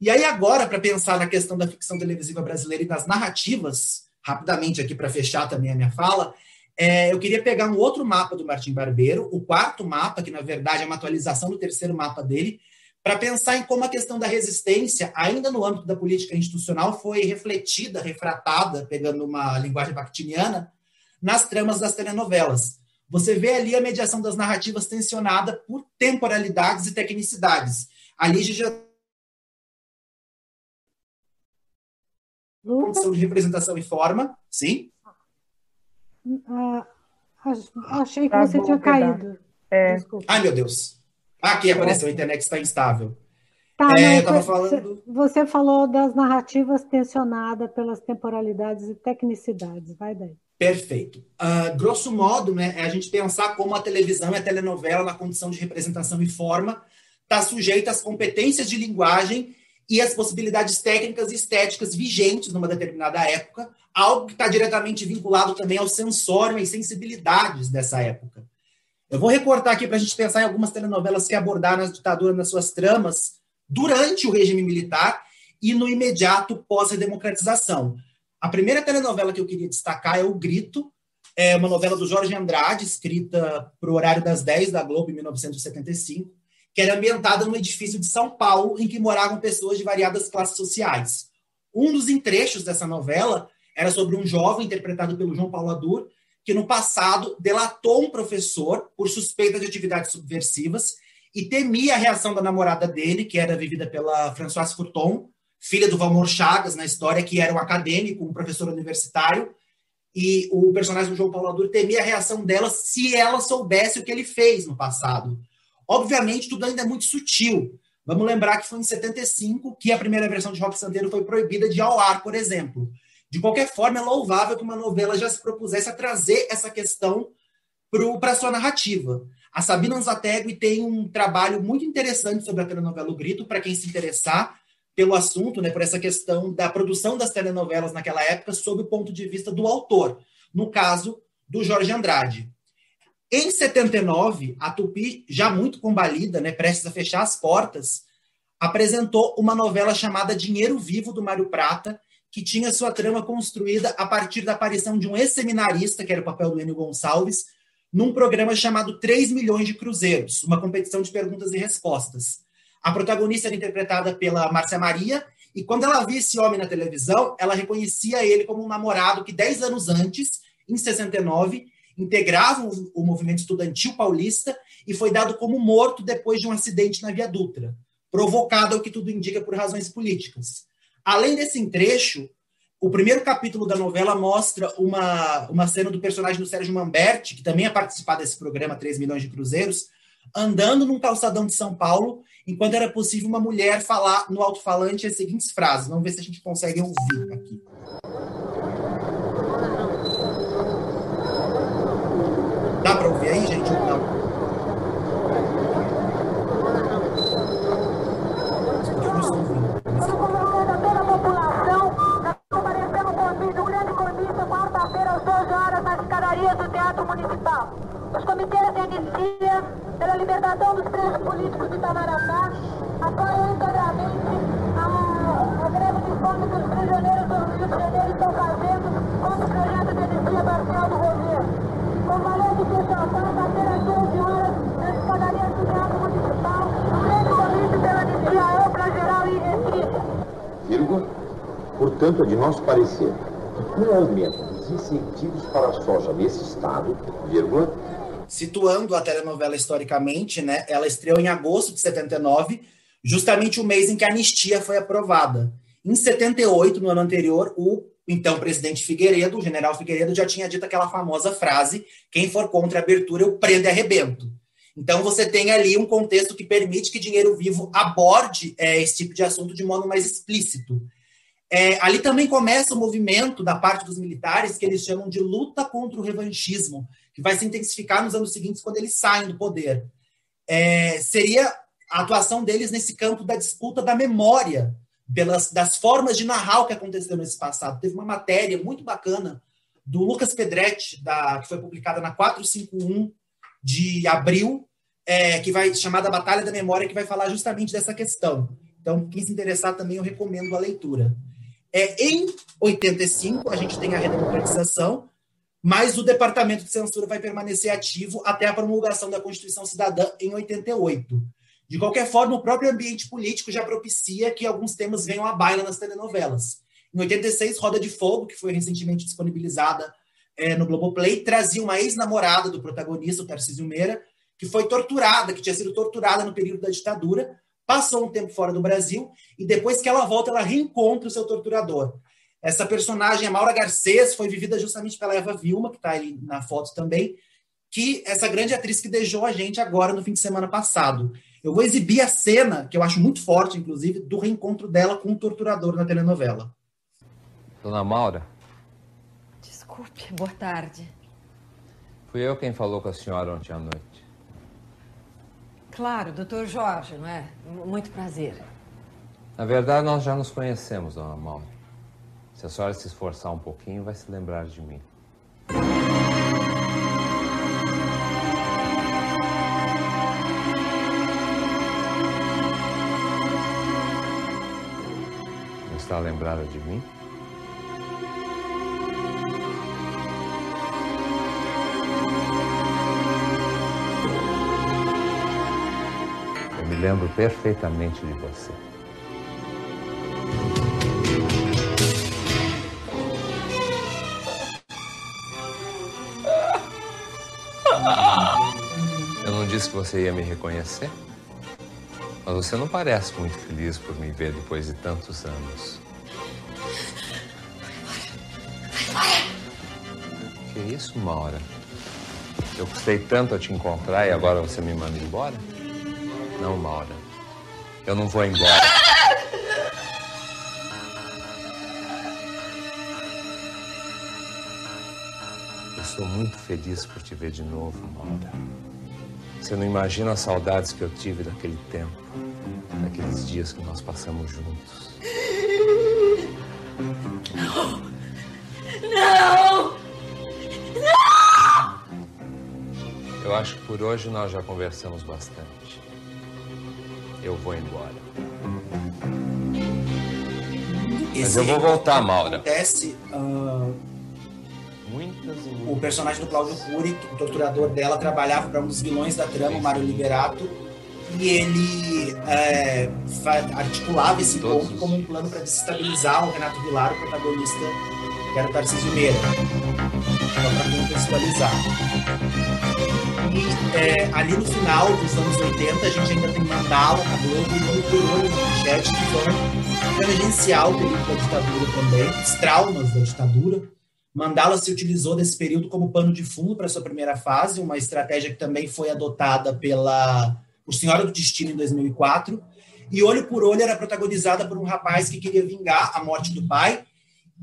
S5: E aí, agora, para pensar na questão da ficção televisiva brasileira e das narrativas, rapidamente aqui para fechar também a minha fala, é, eu queria pegar um outro mapa do Martim Barbeiro, o quarto mapa, que na verdade é uma atualização do terceiro mapa dele, para pensar em como a questão da resistência, ainda no âmbito da política institucional, foi refletida, refratada, pegando uma linguagem bakhtiniana, nas tramas das telenovelas. Você vê ali a mediação das narrativas tensionada por temporalidades e tecnicidades. Ali já condição de representação e forma, sim?
S3: Ah, achei que tá você bom, tinha caído.
S5: É. Ai, meu Deus. Aqui apareceu, a internet está instável. Tá, é, não, falando...
S3: Você falou das narrativas tensionadas pelas temporalidades e tecnicidades. Vai daí.
S5: Perfeito. Uh, grosso modo, né, é a gente pensar como a televisão e a telenovela, na condição de representação e forma, está sujeita às competências de linguagem e às possibilidades técnicas e estéticas vigentes numa determinada época, algo que está diretamente vinculado também ao sensório e sensibilidades dessa época. Eu vou recortar aqui para a gente pensar em algumas telenovelas que abordaram a ditadura nas suas tramas durante o regime militar e no imediato pós-redemocratização. A primeira telenovela que eu queria destacar é O Grito, é uma novela do Jorge Andrade, escrita para o horário das 10 da Globo, em 1975, que era ambientada num edifício de São Paulo em que moravam pessoas de variadas classes sociais. Um dos entrechos dessa novela era sobre um jovem interpretado pelo João Paulo Adur, que no passado delatou um professor por suspeita de atividades subversivas e temia a reação da namorada dele, que era vivida pela Françoise Furton, filha do Valmor Chagas na história, que era um acadêmico, um professor universitário, e o personagem do João Paulo Adur temia a reação dela se ela soubesse o que ele fez no passado. Obviamente, tudo ainda é muito sutil. Vamos lembrar que foi em 75 que a primeira versão de Rock Santeiro foi proibida de ao ar, por exemplo. De qualquer forma, é louvável que uma novela já se propusesse a trazer essa questão para a sua narrativa. A Sabina Zategui tem um trabalho muito interessante sobre a telenovela O Grito, para quem se interessar pelo assunto, né, por essa questão da produção das telenovelas naquela época, sob o ponto de vista do autor, no caso do Jorge Andrade. Em 79, a Tupi, já muito combalida, né, prestes a fechar as portas, apresentou uma novela chamada Dinheiro Vivo, do Mário Prata, que tinha sua trama construída a partir da aparição de um ex-seminarista, que era o papel do Enio Gonçalves, num programa chamado 3 milhões de cruzeiros, uma competição de perguntas e respostas. A protagonista era interpretada pela Márcia Maria, e quando ela via esse homem na televisão, ela reconhecia ele como um namorado que 10 anos antes, em 69, integrava o movimento estudantil paulista e foi dado como morto depois de um acidente na Via Dutra, provocado, ao que tudo indica, por razões políticas. Além desse trecho, o primeiro capítulo da novela mostra uma, uma cena do personagem do Sérgio Mamberti, que também é participado desse programa 3 milhões de cruzeiros, andando num calçadão de São Paulo, enquanto era possível uma mulher falar no alto-falante as seguintes frases. Vamos ver se a gente consegue ouvir aqui. Dá para ouvir aí, gente? Não.
S6: Os comitês de anistia pela libertação dos presos políticos de Itamaracá apoiam integralmente a, a greve de fome que os prisioneiros do Rio de Janeiro estão fazendo contra o projeto de anistia parcial do governo. Com valor de fechação, bater às 12 horas nas escadarias do Teatro Municipal, o grande convite pela anistia ampla, geral e restrita.
S7: Vírgula. Portanto, é de nosso parecer que com o aumento dos incentivos para a soja nesse estado, vírgula,
S5: situando a telenovela historicamente, né, ela estreou em agosto de 79, justamente o mês em que a anistia foi aprovada. Em 78, no ano anterior, o então presidente Figueiredo, o general Figueiredo, já tinha dito aquela famosa frase: quem for contra a abertura, eu prendo e arrebento. Então, você tem ali um contexto que permite que Dinheiro Vivo aborde é, esse tipo de assunto de modo mais explícito. É, ali também começa o movimento da parte dos militares que eles chamam de luta contra o revanchismo, que vai se intensificar nos anos seguintes quando eles saem do poder. É, seria a atuação deles nesse campo da disputa da memória, pelas, das formas de narrar o que aconteceu nesse passado. Teve uma matéria muito bacana do Lucas Pedretti, da, que foi publicada na 451 de abril, é, que vai chamada Batalha da Memória, que vai falar justamente dessa questão. Então, quem se interessar também, eu recomendo a leitura. É, em 85, a gente tem a redemocratização, mas o Departamento de Censura vai permanecer ativo até a promulgação da Constituição Cidadã em 88. De qualquer forma, o próprio ambiente político já propicia que alguns temas venham à baila nas telenovelas. Em 86, Roda de Fogo, que foi recentemente disponibilizada é, no Globoplay, trazia uma ex-namorada do protagonista, o Tarcísio Meira, que foi torturada, que tinha sido torturada no período da ditadura, passou um tempo fora do Brasil e depois que ela volta, ela reencontra o seu torturador. Essa personagem, a Maura Garcês, foi vivida justamente pela Eva Vilma, que está aí na foto também, que essa grande atriz que deixou a gente agora no fim de semana passado. Eu vou exibir a cena, que eu acho muito forte, inclusive, do reencontro dela com o torturador na telenovela.
S8: Dona Maura?
S9: Desculpe, boa tarde.
S8: Fui eu quem falou com a senhora ontem à noite.
S9: Claro, doutor Jorge, não é? Muito prazer.
S8: Na verdade, nós já nos conhecemos, dona Maura. Se a senhora se esforçar um pouquinho, vai se lembrar de mim. Não está lembrada de mim? lembro perfeitamente de você. Eu não disse que você ia me reconhecer? Mas você não parece muito feliz por me ver depois de tantos anos. Que isso, Maura? Eu custei tanto a te encontrar e agora você me manda embora? Não, Maura. Eu não vou embora. Estou muito feliz por te ver de novo, Maura. Você não imagina as saudades que eu tive daquele tempo, daqueles dias que nós passamos juntos.
S9: Não! Não! Não!
S8: Eu acho que por hoje nós já conversamos bastante eu vou embora. Mas eu vou voltar, Maura.
S5: Acontece. Uh,
S8: muitas, muitas
S5: o personagem do Cláudio Cury, o torturador dela, trabalhava para um dos vilões da trama, o Mário Liberato, e ele é, articulava esse encontro como um plano para desestabilizar o Renato Vilar, o protagonista, que era o Tarcísio Meira. Só para contextualizar. E é, ali no final dos anos 80, a gente ainda tem Mandala na Globo e Procurou no Manchete, que foram tangencial o período da ditadura também, os traumas da ditadura. Mandala se utilizou desse período como pano de fundo para sua primeira fase, uma estratégia que também foi adotada pela por Senhora do Destino em 2004. E Olho por Olho era protagonizada por um rapaz que queria vingar a morte do pai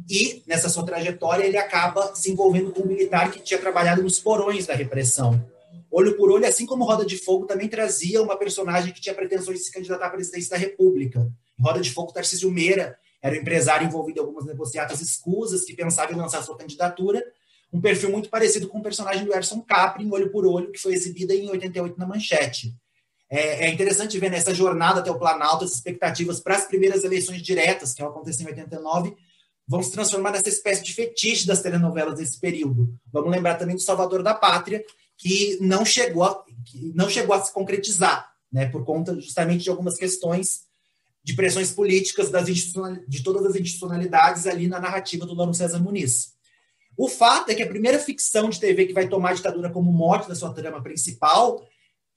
S5: e nessa sua trajetória ele acaba se envolvendo com um militar que tinha trabalhado nos porões da repressão. Olho por Olho, assim como Roda de Fogo, também trazia uma personagem que tinha pretensões de se candidatar à presidência da República. Roda de Fogo, Tarcísio Meira era um empresário envolvido em algumas negociatas escusas que pensava em lançar sua candidatura. Um perfil muito parecido com o personagem do Erson Capri, em Olho por Olho, que foi exibida em 88 na Manchete. É, é interessante ver nessa jornada até o Planalto as expectativas para as primeiras eleições diretas, que aconteceram em 89, vão se transformar nessa espécie de fetiche das telenovelas desse período. Vamos lembrar também do Salvador da Pátria, que não chegou a, não chegou a se concretizar, né, por conta justamente de algumas questões de pressões políticas das de todas as institucionalidades ali na narrativa do Lano César Muniz. O fato é que a primeira ficção de TV que vai tomar a ditadura como mote da sua trama principal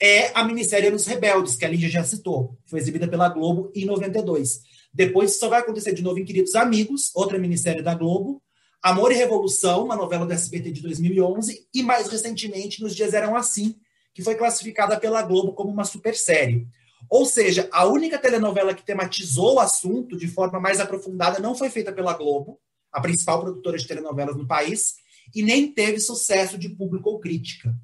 S5: é a minissérie Nos Rebeldes, que a Lígia já citou. Foi exibida pela Globo em 92. Depois só vai acontecer de novo em Queridos Amigos, outra minissérie da Globo, Amor e Revolução, uma novela do SBT de 2011, e mais recentemente, Nos Dias Eram Assim, que foi classificada pela Globo como uma super série. Ou seja, a única telenovela que tematizou o assunto de forma mais aprofundada não foi feita pela Globo, a principal produtora de telenovelas no país, e nem teve sucesso de público ou crítica.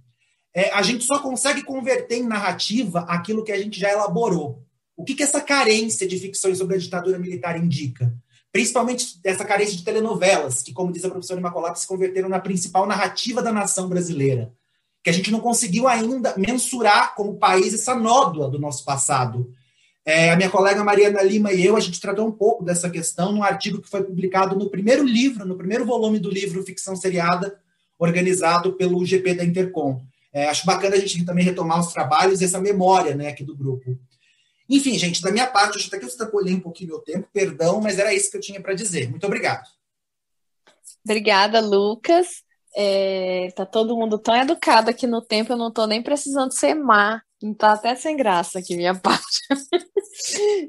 S5: É, a gente só consegue converter em narrativa aquilo que a gente já elaborou. O que, que essa carência de ficções sobre a ditadura militar indica? Principalmente essa carência de telenovelas, que, como diz a professora Imacolata, se converteram na principal narrativa da nação brasileira. Que a gente não conseguiu ainda mensurar como país essa nódula do nosso passado. É, a minha colega Mariana Lima e eu, a gente tratou um pouco dessa questão num artigo que foi publicado no primeiro livro, no primeiro volume do livro Ficção Seriada, organizado pelo GP da Intercom. É, acho bacana a gente também retomar os trabalhos e essa memória né, aqui do grupo. Enfim, gente, da minha parte, eu até que eu extrapolhei um pouquinho meu tempo, perdão, mas era isso que eu tinha para dizer. Muito obrigado.
S2: Obrigada, Lucas. É, tá todo mundo tão educado aqui no tempo, eu não estou nem precisando ser má. Não tá até sem graça aqui minha [LAUGHS] parte.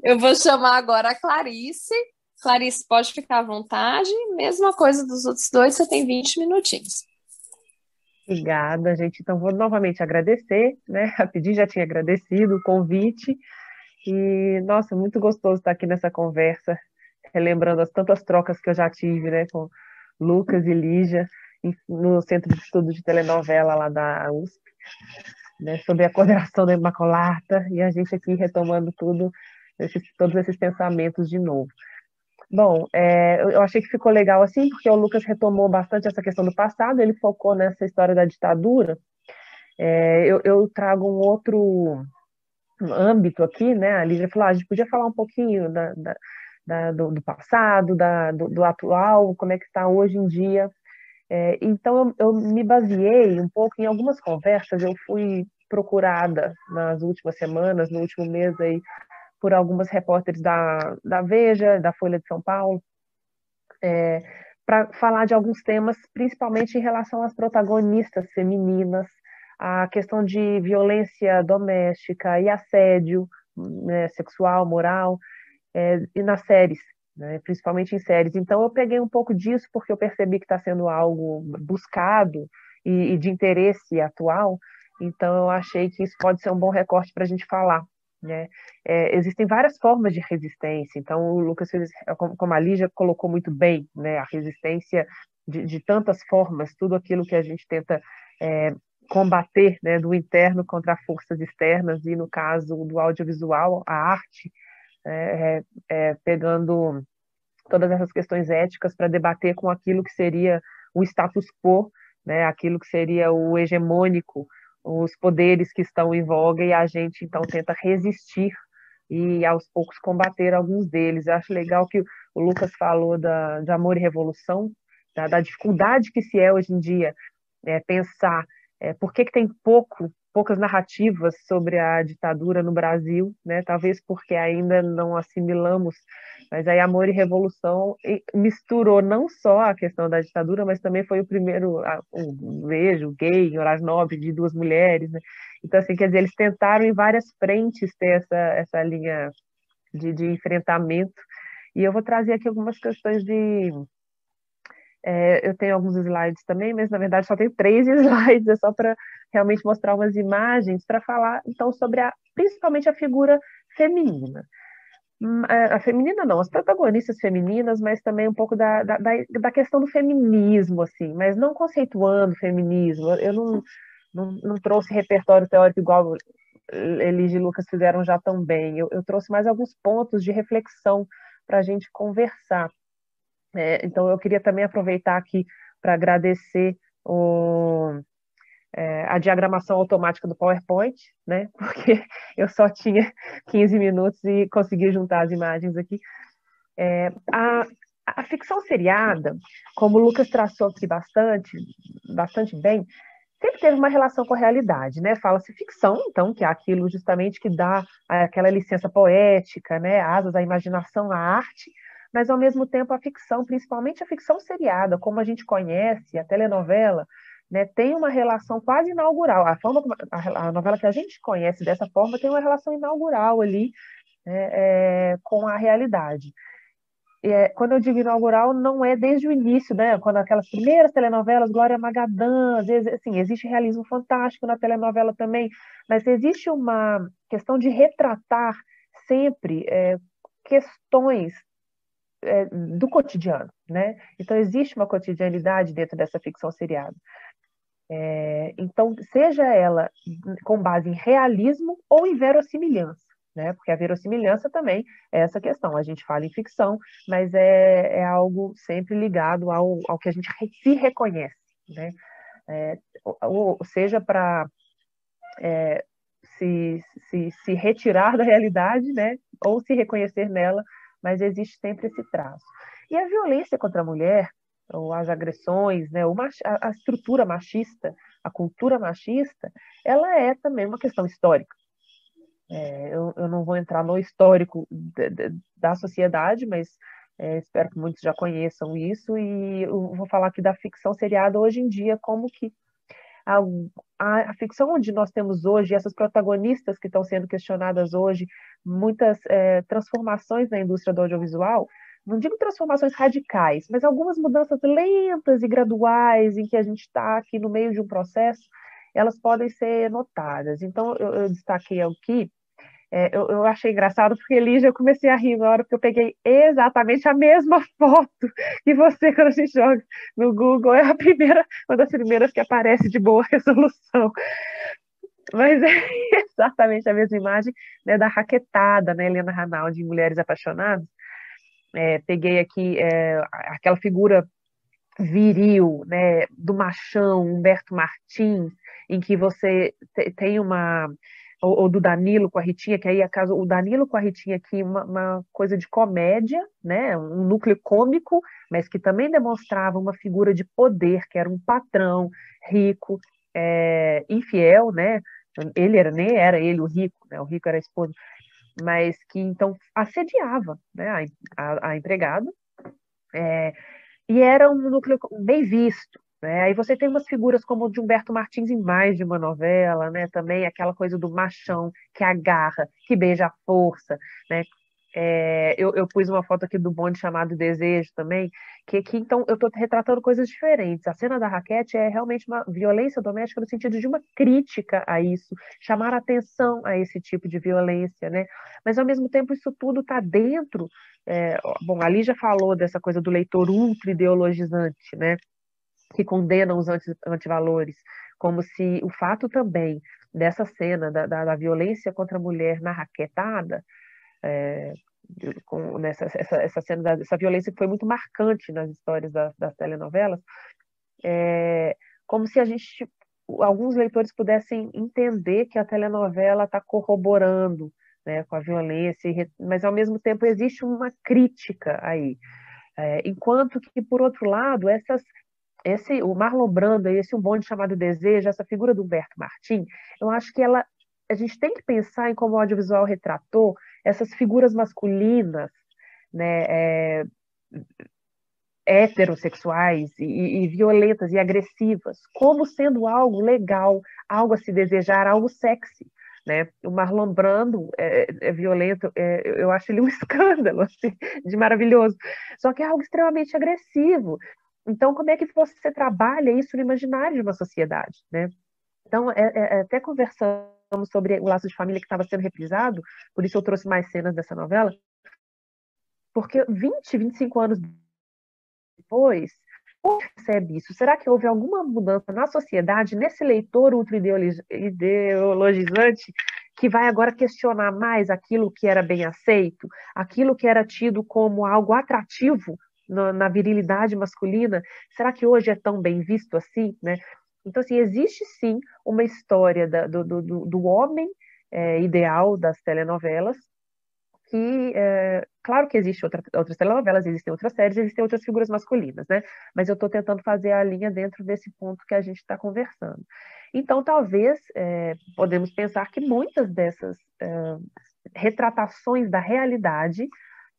S2: eu vou chamar agora a Clarice. Clarice, pode ficar à vontade. Mesma coisa dos outros dois, você tem 20 minutinhos.
S4: Obrigada, gente. Então, vou novamente agradecer, né? [LAUGHS] A já tinha agradecido o convite. E, nossa, muito gostoso estar aqui nessa conversa, relembrando as tantas trocas que eu já tive, né, com Lucas e Lígia, no Centro de Estudo de Telenovela lá da USP, né, sobre a coordenação da Imacolata, e a gente aqui retomando tudo, esses, todos esses pensamentos de novo. Bom, é, eu achei que ficou legal assim, porque o Lucas retomou bastante essa questão do passado, ele focou nessa história da ditadura. É, eu, eu, trago um outro âmbito aqui, né? A Lígia falou, ah, a gente podia falar um pouquinho da, da, da, do, do, passado, do, do, atual, como é que está hoje em dia. É, então, eu, eu me baseei um pouco em algumas conversas, eu fui procurada nas últimas semanas, no último mês aí, por algumas repórteres da, da Veja, da Folha de São Paulo, é, para falar de alguns temas, principalmente em relação às protagonistas femininas, a questão de violência doméstica e assédio né, sexual, moral, é, e nas séries, né, principalmente em séries. Então, eu peguei um pouco disso porque eu percebi que está sendo algo buscado e, e, de interesse atual, então eu achei que isso pode ser um bom recorte para a gente falar. Né? É, existem várias formas de resistência, então o Lucas fez, como a Lígia colocou muito bem, né, a resistência de, de tantas formas, tudo aquilo que a gente tenta é, combater né, do interno contra forças externas, e no caso do audiovisual, a arte, é, é, é pegando todas essas questões éticas para debater com aquilo que seria o status quo, né, aquilo que seria o hegemônico, os poderes que estão em voga, e a gente então tenta resistir e aos poucos combater alguns deles. Eu acho legal que o Lucas falou da, de amor e revolução, da, da dificuldade que se é hoje em dia é, pensar é, por que, que tem pouco, poucas narrativas sobre a ditadura no Brasil, né? Talvez porque ainda não assimilamos, mas aí Amor e Revolução misturou não só a questão da ditadura, mas também foi o primeiro um beijo gay em horário nobre de duas mulheres, né? Então, assim, quer dizer, eles tentaram em várias frentes ter essa, essa linha de, de enfrentamento, e eu vou trazer aqui algumas questões de é, eu tenho alguns slides também, mas na verdade só tenho três [LAUGHS] slides, é só para realmente mostrar umas imagens para falar então sobre a, principalmente a figura feminina. Hum, a feminina não, as protagonistas femininas, mas também um pouco da, da, da questão do feminismo, assim, mas não conceituando feminismo. Eu não, não, não trouxe repertório teórico igual Elige e Lucas fizeram já tão bem. Eu, eu trouxe mais alguns pontos de reflexão para a gente conversar. É, então, eu queria também aproveitar aqui para agradecer o, é, a diagramação automática do PowerPoint, né? [LAUGHS] Porque eu só tinha 15 minutos e consegui juntar as imagens aqui. É, a, a ficção seriada, como o Lucas traçou aqui bastante, bastante bem, sempre teve uma relação com a realidade, né? Fala-se ficção, então, que é aquilo justamente que dá aquela licença poética, né? Asas à imaginação, à arte, mas ao mesmo tempo a ficção, principalmente a ficção seriada, como a gente conhece, a telenovela, né, tem uma relação quase inaugural. A, forma, a, a, novela que a gente conhece dessa forma tem uma relação inaugural ali né, é, com a realidade. é, quando eu digo inaugural, não é desde o início, né? Quando aquelas primeiras telenovelas, Glória Magadã, às vezes, assim, existe realismo fantástico na telenovela também, mas existe uma questão de retratar sempre é, questões é, do cotidiano, né? Então existe uma cotidianidade dentro dessa ficção seriada. É, então, seja ela com base em realismo ou em verossimilhança né? Porque a verossimilhança também é essa questão. A gente fala em ficção, mas é, é algo sempre ligado ao, ao que a gente se reconhece, né? É, ou, seja, para é, se, se, se retirar da realidade, né? Ou se reconhecer nela, mas existe sempre esse traço. E a violência contra a mulher, ou as agressões, né? A estrutura machista, a cultura machista, ela é também uma questão histórica. É, eu, eu, não vou entrar no histórico de, de, da sociedade, mas é, espero que muitos já conheçam isso, e eu vou falar aqui da ficção seriada hoje em dia, como que a, a, a ficção onde nós temos hoje, essas protagonistas que estão sendo questionadas hoje, muitas é, transformações na indústria do audiovisual, não digo transformações radicais, mas algumas mudanças lentas e graduais em que a gente está aqui no meio de um processo, elas podem ser notadas. Então, eu, eu destaquei aqui é, eu, eu, achei engraçado porque Lígia, eu comecei a rir na hora porque eu peguei exatamente a mesma [LAUGHS] foto que você quando a gente joga no Google. É a primeira, uma das primeiras que aparece de boa [LAUGHS] resolução. Mas é [LAUGHS] exatamente a mesma imagem né, da raquetada, né, Helena Ranaldi, em Mulheres Apaixonadas. É, peguei aqui é, aquela figura viril, né, do machão, Humberto Martins, em que você tem uma ou, ou, do Danilo com a Ritinha, que aí acaso o Danilo com a Ritinha aqui uma, uma, coisa de comédia, né, um núcleo cômico, mas que também demonstrava uma figura de poder, que era um patrão rico, é, infiel, né? Ele era nem era ele o rico, né? O rico era a esposa, mas que então assediava, né? A, a, a empregada. É, e era um núcleo bem visto, né? Aí você tem umas figuras como o de Humberto Martins em mais de uma novela, né? também aquela coisa do machão que agarra, que beija a força. Né? É, eu, eu, pus uma foto aqui do bonde chamado Desejo também, que aqui então eu estou retratando coisas diferentes. A cena da raquete é realmente uma violência doméstica no sentido de uma crítica a isso, chamar atenção a esse tipo de violência, né? Mas ao mesmo tempo isso tudo está dentro. É, bom, ali já falou dessa coisa do leitor ultra ideologizante, né? Que condenam os anti, antivalores, como se o fato também dessa cena da, da, da violência contra a mulher na raquetada, é, com, nessa, essa, essa cena da, essa violência que foi muito marcante nas histórias das, das telenovelas, é, como se a gente, alguns leitores pudessem entender que a telenovela está corroborando né, com a violência, mas ao mesmo tempo existe uma crítica aí. É, enquanto que, por outro lado, essas esse, o Marlon Brando, esse um bonde chamado Desejo, essa figura do Humberto Martim, eu acho que ela, a gente tem que pensar em como o audiovisual retratou essas figuras masculinas, né, é, heterossexuais e, e, violentas e agressivas, como sendo algo legal, algo a se desejar, algo sexy. Né? O Marlon Brando é, é violento, é, eu acho ele um [LAUGHS] escândalo assim, de maravilhoso. Só que é algo extremamente agressivo. Então, como é que você trabalha isso no imaginário de uma sociedade, né? Então, é, é, é até conversamos sobre o laço de família que estava sendo reprisado, por isso eu trouxe mais cenas dessa novela, porque 20, 25 anos depois, percebe isso? Será que houve alguma mudança na sociedade, nesse leitor ultra-ideologizante, que vai agora questionar mais aquilo que era bem aceito, aquilo que era tido como algo atrativo no, na virilidade masculina, será que hoje é tão bem visto assim, né? Então, assim, existe sim uma história da, do, do, do, homem é, ideal das telenovelas, que, é, claro que existem outra, outras telenovelas, existem outras séries, existem outras figuras masculinas, né? Mas eu estou tentando fazer a linha dentro desse ponto que a gente está conversando. Então, talvez, é, podemos pensar que muitas dessas é, retratações da realidade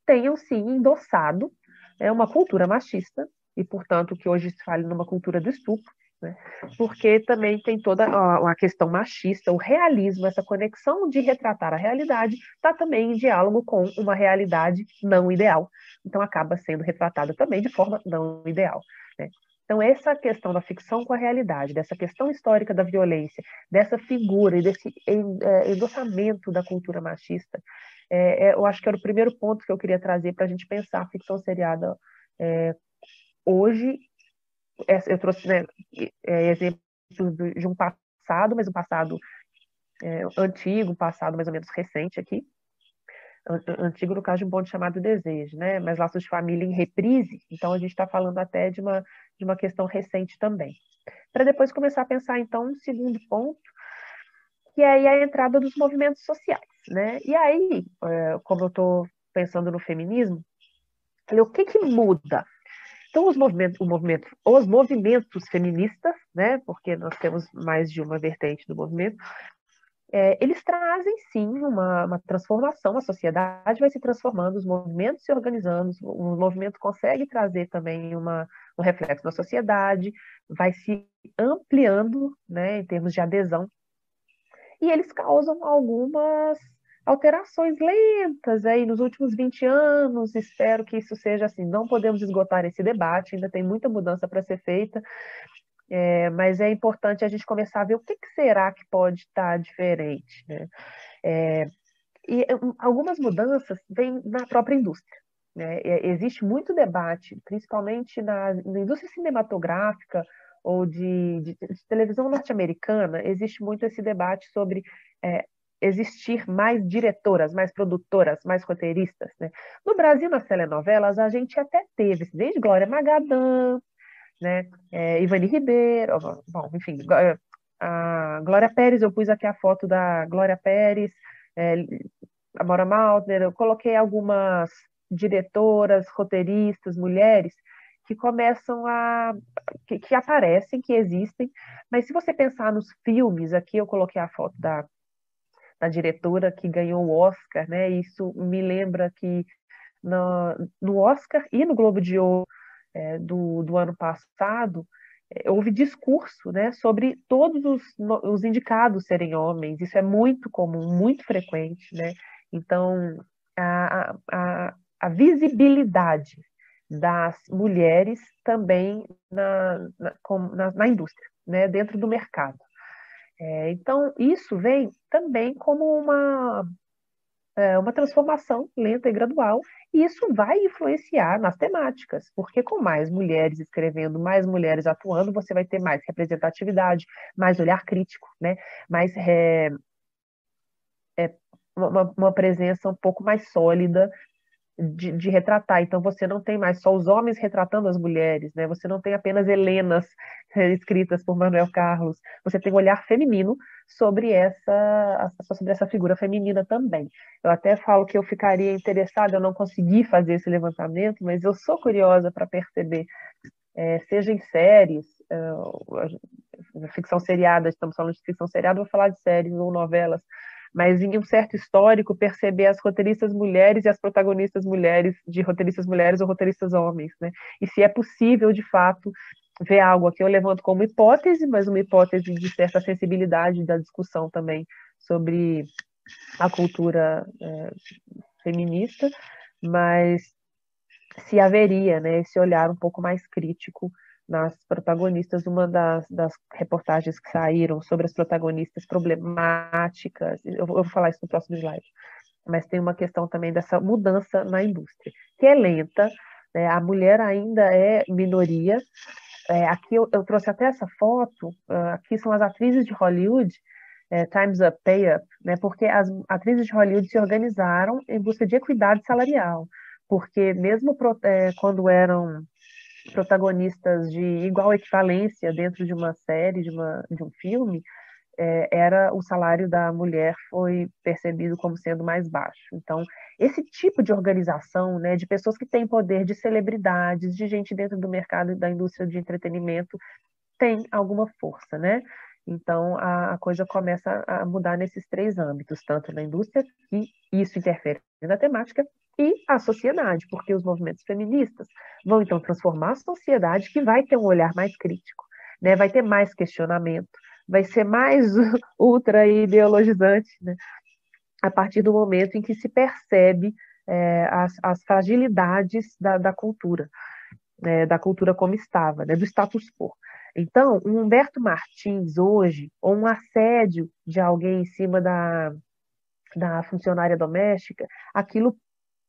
S4: tenham, sim, endossado é uma cultura machista, e, portanto, que hoje se fala numa cultura do estupro, né? porque também tem toda a questão machista, o realismo, essa conexão de retratar a realidade, está também em diálogo com uma realidade não ideal. Então, acaba sendo retratada também de forma não ideal. Né? Então, essa questão da ficção com a realidade, dessa questão histórica da violência, dessa figura e desse é, endossamento da cultura machista, é, é, eu acho que era o primeiro ponto que eu queria trazer para a gente pensar a ficção seriada é, hoje. eu trouxe né, é, exemplos de um passado, mas um passado é, antigo, um passado mais ou menos recente aqui, antigo no caso de um ponto chamado desejo, né? Mas laços de família em reprise, então a gente está falando até de uma, de uma questão recente também. Para depois começar a pensar, então, um segundo ponto, que é aí a entrada dos movimentos sociais, né? E aí, é, como eu estou pensando no feminismo, o que que muda? Então, os movimentos, movimento, os movimentos feministas, né? Porque nós temos mais de uma vertente do movimento, é, eles trazem sim uma, uma, transformação, a sociedade vai se transformando, os movimentos se organizando, o movimento consegue trazer também uma, um reflexo na sociedade, vai se ampliando né, em termos de adesão, e eles causam algumas alterações lentas aí nos últimos 20 anos, espero que isso seja assim, não podemos esgotar esse debate, ainda tem muita mudança para ser feita, é, mas é importante a gente começar a ver o que, que será que pode estar diferente. Né? É, e hum, algumas mudanças vêm na própria indústria. Né? Existe muito debate, principalmente na, na indústria cinematográfica ou de, de, de televisão norte-americana, existe muito esse debate sobre é, existir mais diretoras, mais produtoras, mais roteiristas. Né? No Brasil, nas telenovelas, a gente até teve, desde Glória Magadã, né? É, Ivani Ribeiro, bom, enfim, é, a Glória Pérez, eu pus aqui a foto da Glória Pérez, é, a Maura Maltner, eu coloquei algumas diretoras, roteiristas, mulheres, que começam a. Que, que, aparecem, que existem, mas se você pensar nos filmes, aqui eu coloquei a foto da, da diretora que ganhou o Oscar, né? Isso me lembra que no, no Oscar e no Globo de Ouro é, do, do ano passado, é, houve discurso né, sobre todos os, os indicados serem homens. Isso é muito comum, muito frequente. Né? Então, a, a, a visibilidade das mulheres também na, na, na, na indústria, né, dentro do mercado. É, então, isso vem também como uma, é, uma transformação lenta e gradual, e isso vai influenciar nas temáticas, porque com mais mulheres escrevendo, mais mulheres atuando, você vai ter mais representatividade, mais olhar crítico, né? mais é, é, uma, uma presença um pouco mais sólida de, de, retratar. Então você não tem mais só os homens retratando as mulheres, né? Você não tem apenas Helenas [LAUGHS] escritas por Manuel Carlos. Você tem um olhar feminino sobre essa sobre essa figura feminina também. Eu até falo que eu ficaria interessada, eu não consegui fazer esse levantamento, mas eu sou curiosa para perceber, é, seja em séries, é, ficção seriada, estamos falando de ficção seriada, vou falar de séries ou novelas mas em um certo histórico perceber as roteiristas mulheres e as protagonistas mulheres de roteiristas mulheres ou roteiristas homens, né? E se é possível, de fato, ver algo aqui eu levanto como hipótese, mas uma hipótese de certa sensibilidade da discussão também sobre a cultura é, feminista, mas se haveria, né, esse olhar um pouco mais crítico nas protagonistas, uma das, das reportagens que saíram sobre as protagonistas problemáticas, eu vou, eu vou falar isso no próximo slide, mas tem uma questão também dessa mudança na indústria, que é lenta, né, a mulher ainda é minoria, é, aqui eu, eu, trouxe até essa foto, uh, aqui são as atrizes de Hollywood, é, Times Up, Pay Up, né, porque as atrizes de Hollywood se organizaram em busca de equidade salarial, porque mesmo pro, é, quando eram protagonistas de igual equivalência dentro de uma série, de, uma, de um filme, é, era o salário da mulher foi percebido como sendo mais baixo. Então, esse tipo de organização, né, de pessoas que têm poder, de celebridades, de gente dentro do mercado da indústria de entretenimento, tem alguma força, né? Então, a, a coisa começa a mudar nesses três âmbitos, tanto na indústria, e isso interfere na temática, e a sociedade, porque os movimentos feministas vão então transformar a sociedade que vai ter um olhar mais crítico, né? vai ter mais questionamento, vai ser mais [LAUGHS] ultra ideologizante, né? a partir do momento em que se percebe é, as, as, fragilidades da, da cultura, é, da cultura como estava, né? do status quo. Então, um Humberto Martins hoje, ou um assédio de alguém em cima da, da funcionária doméstica, aquilo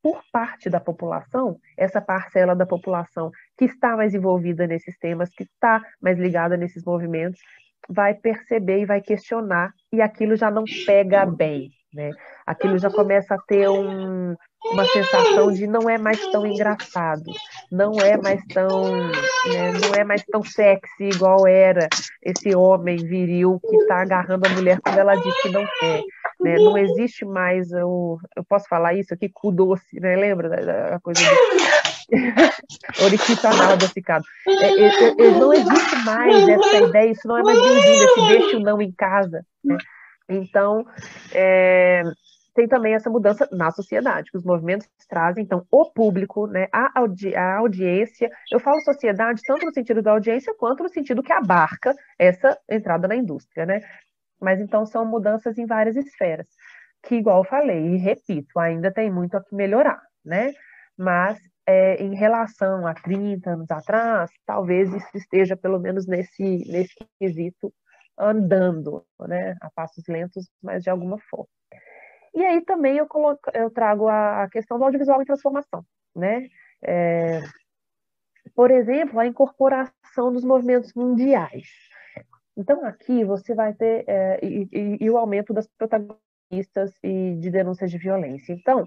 S4: por parte da população, essa parcela da população que está mais envolvida nesses temas, que está mais ligada nesses movimentos, vai perceber e vai questionar, e aquilo já não pega bem, né? Aquilo já começa a ter um, uma sensação de não é mais tão engraçado, não é mais tão, né, não é mais tão sexy igual era esse homem viril que está agarrando a mulher quando ela diz que não quer. Né? Não existe mais o, eu posso falar isso aqui, cu doce, né? Lembra da, da coisa do [LAUGHS] orifiço anal adocicado. É, é, é, não existe mais essa ideia, isso não é mais bem-vindo, esse deixe o não em casa. Né? Então, é, tem também essa mudança na sociedade, que os movimentos trazem, então, o público, né, a, audi a audiência, eu falo sociedade tanto no sentido da audiência, quanto no sentido que abarca essa entrada na indústria, né, mas então são mudanças em várias esferas, que igual eu falei, e repito, ainda tem muito a que melhorar, né, mas é, em relação a 30 anos atrás, talvez isso esteja pelo menos nesse, nesse quesito andando, né, a passos lentos, mas de alguma forma. E aí também eu, coloco, eu trago a, questão do audiovisual em transformação, né? É, por exemplo, a incorporação dos movimentos mundiais. Então, aqui você vai ter é, e, e, e, o aumento das protagonistas e de denúncias de violência. Então,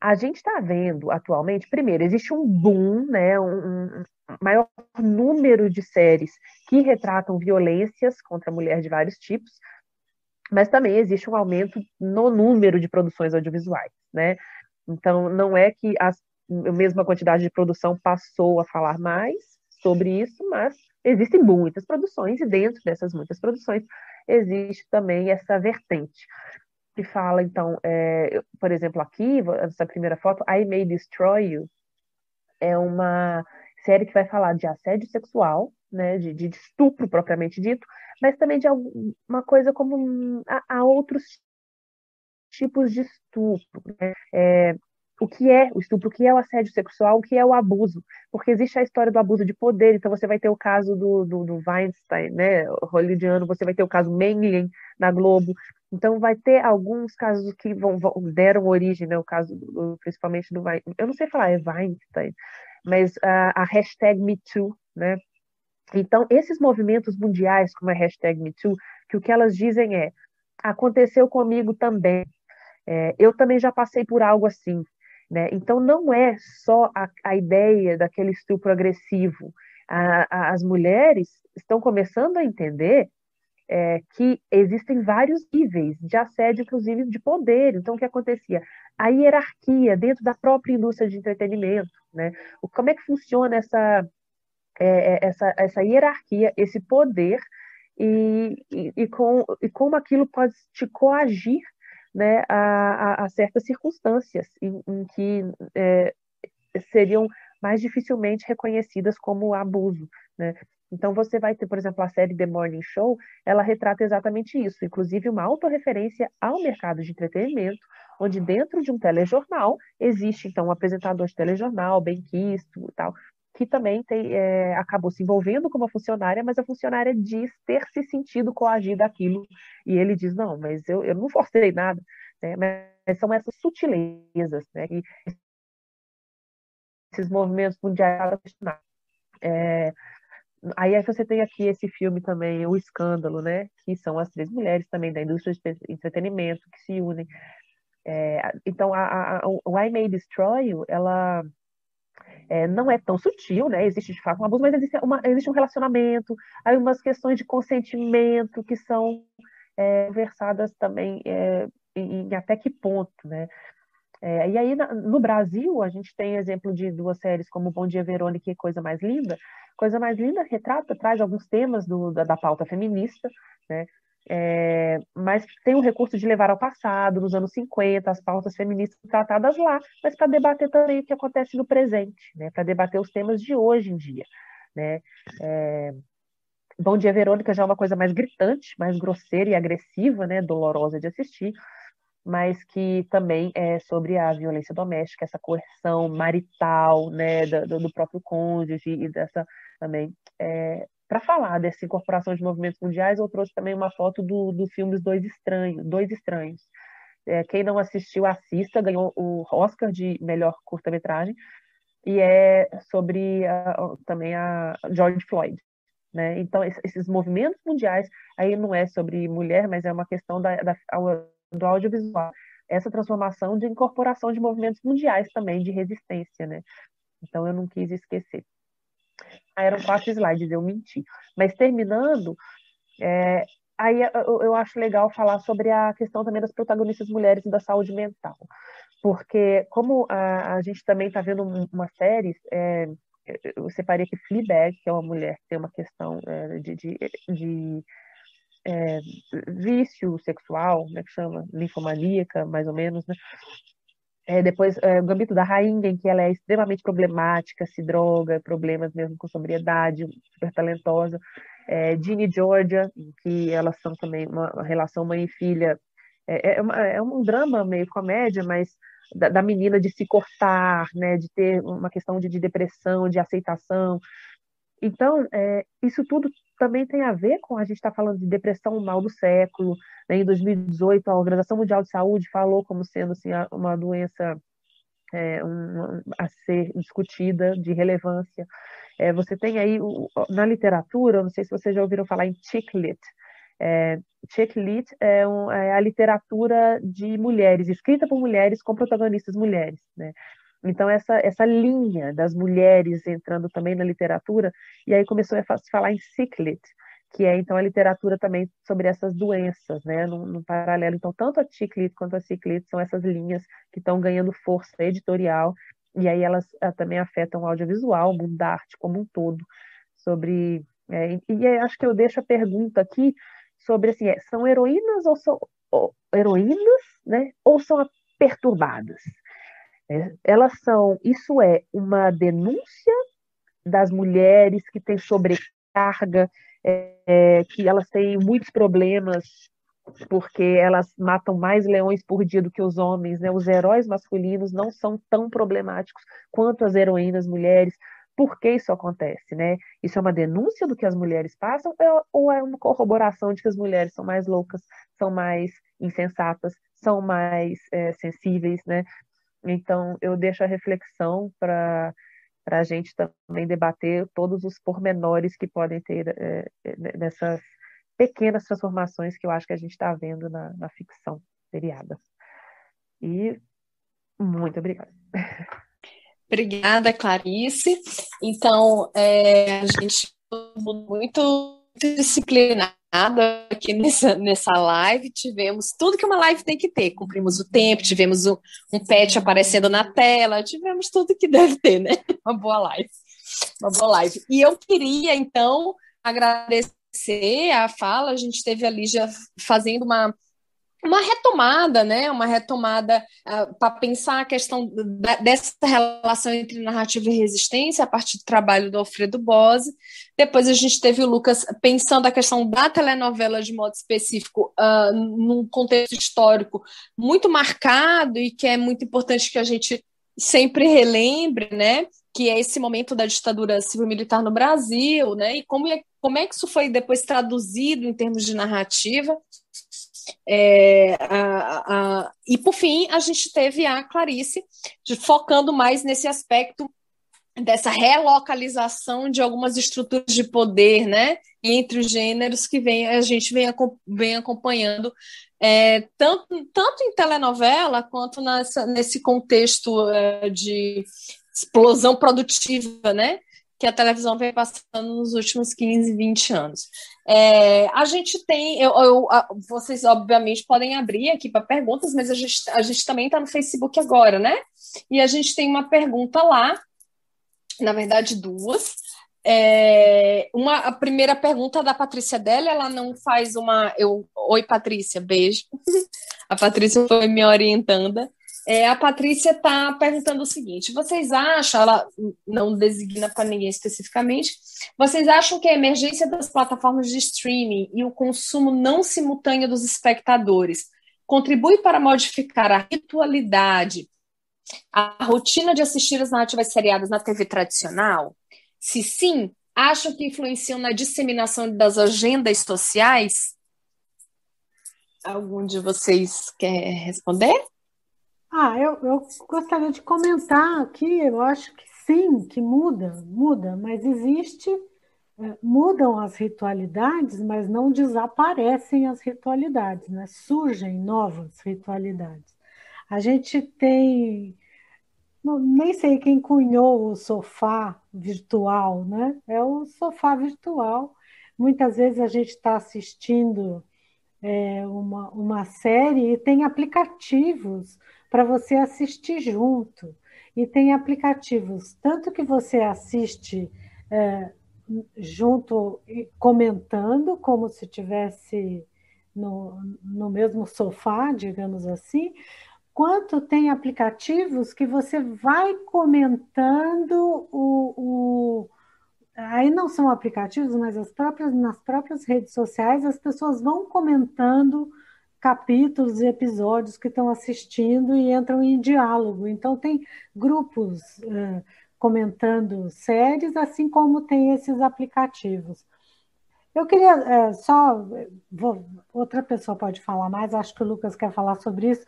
S4: a gente está vendo atualmente, primeiro, existe um boom, né, um, um, maior número de séries que retratam violências contra a mulher de vários tipos, mas também existe um aumento no número de produções audiovisuais, né? Então, não é que a mesma quantidade de produção passou a falar mais sobre isso, mas existem muitas produções, e dentro dessas muitas produções existe também essa vertente, que fala, então, é, por exemplo, aqui, essa primeira foto, I May Destroy You, é uma série que vai falar de assédio sexual, né, de, de estupro propriamente dito, mas também de alguma coisa como a, outros tipos de estupro. Né? É, o que é o estupro, o que é o assédio sexual, o que é o abuso, porque existe a história do abuso de poder, então você vai ter o caso do, do, do Weinstein, né, hollywoodiano, você vai ter o caso Mengen na Globo, então vai ter alguns casos que vão, vão deram origem, né, o caso do, principalmente do Weinstein, eu não sei falar, é Weinstein, mas a, a hashtag MeToo, né, então, esses movimentos mundiais, como a hashtag MeToo, que o que elas dizem é: aconteceu comigo também, é, eu também já passei por algo assim. Né? Então, não é só a, a ideia daquele estupro agressivo. A, a, as mulheres estão começando a entender é, que existem vários níveis de assédio, inclusive de poder. Então, o que acontecia? A hierarquia dentro da própria indústria de entretenimento. Né? O, como é que funciona essa é, é, essa, essa hierarquia, esse poder, e, e, e, com, e como aquilo pode te coagir né, a, a, a certas circunstâncias em, em que é, seriam mais dificilmente reconhecidas como abuso. Né? Então você vai ter, por exemplo, a série The Morning Show, ela retrata exatamente isso, inclusive uma autorreferência ao mercado de entretenimento, onde dentro de um telejornal existe então um apresentador de telejornal, bem quisto e tal, que também tem, é, acabou se envolvendo com uma funcionária, mas a funcionária diz ter se sentido coagida aquilo, e ele diz, não, mas eu, eu não forcei nada, né? mas são essas sutilezas, né? Esses movimentos mundiais é, Aí é você tem aqui esse filme também, O Escândalo, né? Que são as três mulheres também da indústria de entretenimento que se unem. É, então, a, a, o I May Destroy You, ela é, não é tão sutil, né? Existe de fato um abuso, mas existe, uma, existe um relacionamento, aí umas questões de consentimento que são é, conversadas também é, em, em, até que ponto, né? É, e aí, na, no Brasil, a gente tem exemplo de duas séries como Bom Dia Verônica e Coisa Mais Linda. Coisa Mais Linda retrata, traz alguns temas do, da, da pauta feminista, né? É, mas tem o recurso de levar ao passado, nos anos 50, as pautas feministas tratadas lá, mas para debater também o que acontece no presente, né, para debater os temas de hoje em dia. Né? É, Bom Dia Verônica já é uma coisa mais gritante, mais grosseira e agressiva, né, dolorosa de assistir, mas que também é sobre a violência doméstica, essa coerção marital, né, do, do próprio cônjuge e dessa também é, para falar dessa incorporação de movimentos mundiais, eu trouxe também uma foto do, do filme Dois Estranhos, Dois Estranhos. É, quem não assistiu, assista, ganhou o Oscar de melhor curta-metragem, e é sobre a, também a George Floyd. Né? Então, esses movimentos mundiais, aí não é sobre mulher, mas é uma questão da, da, do audiovisual. Essa transformação de incorporação de movimentos mundiais também, de resistência. Né? Então, eu não quis esquecer. Ah, eram quatro slides, eu menti. Mas terminando, é, aí eu, eu, acho legal falar sobre a questão também das protagonistas mulheres e da saúde mental. Porque, como a, a gente também está vendo uma série, é, eu separei aqui Fleabag, que é uma mulher que tem uma questão é, de, de, de é, vício sexual, né, que chama linfomaníaca, mais ou menos, né? É, depois, é, o Gambito da Rainha, em que ela é extremamente problemática, se droga, problemas mesmo com sobriedade, super talentosa. É, Ginny Georgia, em que elas são também uma, relação mãe e filha. É, é, uma, é, um drama meio comédia, mas da, da, menina de se cortar, né, de ter uma questão de, de depressão, de aceitação. Então, é, isso tudo também tem a ver com a gente está falando de depressão mal do século. Né? Em 2018, a Organização Mundial de Saúde falou como sendo assim, uma doença é, um, a ser discutida, de relevância. É, você tem aí, na literatura, não sei se vocês já ouviram falar em chick lit. É, chick lit é, um, é a literatura de mulheres, escrita por mulheres com protagonistas mulheres. Né? Então, essa, essa linha das mulheres entrando também na literatura, e aí começou a falar em ciclit, que é então a literatura também sobre essas doenças, né, no, no paralelo. Então, tanto a Chiclit quanto a Ciclit são essas linhas que estão ganhando força editorial, e aí elas ah, também afetam o audiovisual, o mundo da arte como um todo, sobre... É, e, e acho que eu deixo a pergunta aqui sobre, assim, é, são heroínas ou são ou, heroínas, né, ou são perturbadas? É, elas são, isso é uma denúncia das mulheres que têm sobrecarga, é, que elas têm muitos problemas porque elas matam mais leões por dia do que os homens, né? Os heróis masculinos não são tão problemáticos quanto as heroínas mulheres. Por que isso acontece, né? Isso é uma denúncia do que as mulheres passam ou é uma corroboração de que as mulheres são mais loucas, são mais insensatas, são mais é, sensíveis, né? Então, eu deixo a reflexão para a gente também debater todos os pormenores que podem ter é, nessas pequenas transformações que eu acho que a gente está vendo na, na ficção seriada. E muito obrigada.
S2: Obrigada, Clarice. Então, é, a gente muito disciplinado aqui nessa, nessa live, tivemos tudo que uma live tem que ter. Cumprimos o tempo, tivemos um, um pet aparecendo na tela, tivemos tudo que [LAUGHS] deve ter, né? Uma boa live. Uma boa live. E eu queria, então, agradecer a fala, a gente teve ali já fazendo uma uma retomada, né? Uma retomada uh, ah, para pensar a questão da, dessa relação entre narrativa e resistência a partir do trabalho do Alfredo Bose. Depois a gente teve o Lucas pensando a questão da telenovela de modo específico uh, num contexto histórico muito marcado e que é muito importante que a gente sempre relembre, né? Que é esse momento da ditadura civil-militar no Brasil, né? E como é, como é que isso foi depois traduzido em termos de narrativa é, a, a, e, por fim, a gente teve a Clarice focando mais nesse aspecto dessa relocalização de algumas estruturas de poder, né, entre os gêneros que vem, a gente vem, vem acompanhando é, tanto, tanto em telenovela quanto nessa, nesse contexto é, de explosão produtiva, né, que a televisão vem passando nos últimos 15, 20 anos. É, a gente tem, eu, eu, vocês obviamente podem abrir aqui para perguntas, mas a gente, a gente também está no Facebook agora, né? E a gente tem uma pergunta lá, na verdade duas. É, uma, a primeira pergunta da Patrícia dela, ela não faz uma. Eu, Oi, Patrícia, beijo. [LAUGHS] A Patrícia foi me orientando. É, a Patrícia está perguntando o seguinte: vocês acham, ela não designa para ninguém especificamente, vocês acham que a emergência das plataformas de streaming e o consumo não simultâneo dos espectadores contribui para modificar a ritualidade, a rotina de assistir as narrativas seriadas na TV tradicional? Se sim, acham que influenciam na disseminação das agendas sociais? Algum de vocês quer responder?
S3: Ah, eu, eu gostaria de comentar aqui, eu acho que sim, que muda, muda, mas existe, é, mudam as ritualidades, mas não desaparecem as ritualidades, né? Surgem novas ritualidades. A gente tem, não, nem sei quem cunhou o sofá virtual, né? É o sofá virtual. Muitas vezes a gente está assistindo é, uma, uma série e tem aplicativos para você assistir junto. E tem aplicativos, tanto que você assiste é, junto, comentando, como se tivesse no, no mesmo sofá, digamos assim, quanto tem aplicativos que você vai comentando o, o aí não são aplicativos, mas as próprias nas próprias redes sociais as pessoas vão comentando capítulos e episódios que estão assistindo e entram em diálogo. Então, tem grupos uh, comentando séries, assim como tem esses aplicativos. Eu queria só. Vou, outra pessoa pode falar mais, acho que o Lucas quer falar sobre isso.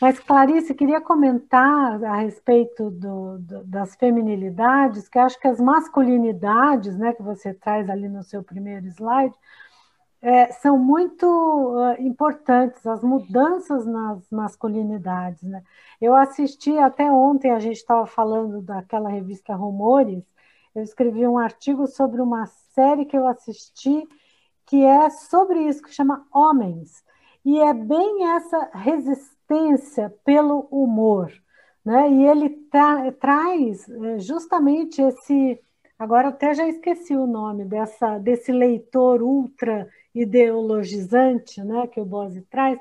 S3: Mas, Clarice, queria comentar a respeito do, do, das feminilidades, que acho que as masculinidades, né, que você traz ali no seu primeiro slide, é, são muito uh, importantes, as mudanças nas masculinidades. Né? Eu assisti até ontem, a gente estava falando daquela revista Rumores, eu escrevi um artigo sobre uma série que eu assisti que é sobre isso, que chama Homens. E é bem essa resistência pelo humor. Né? E ele tra traz é, justamente esse. Agora até já esqueci o nome dessa, desse leitor ultra ideologizante né, que o Bose traz,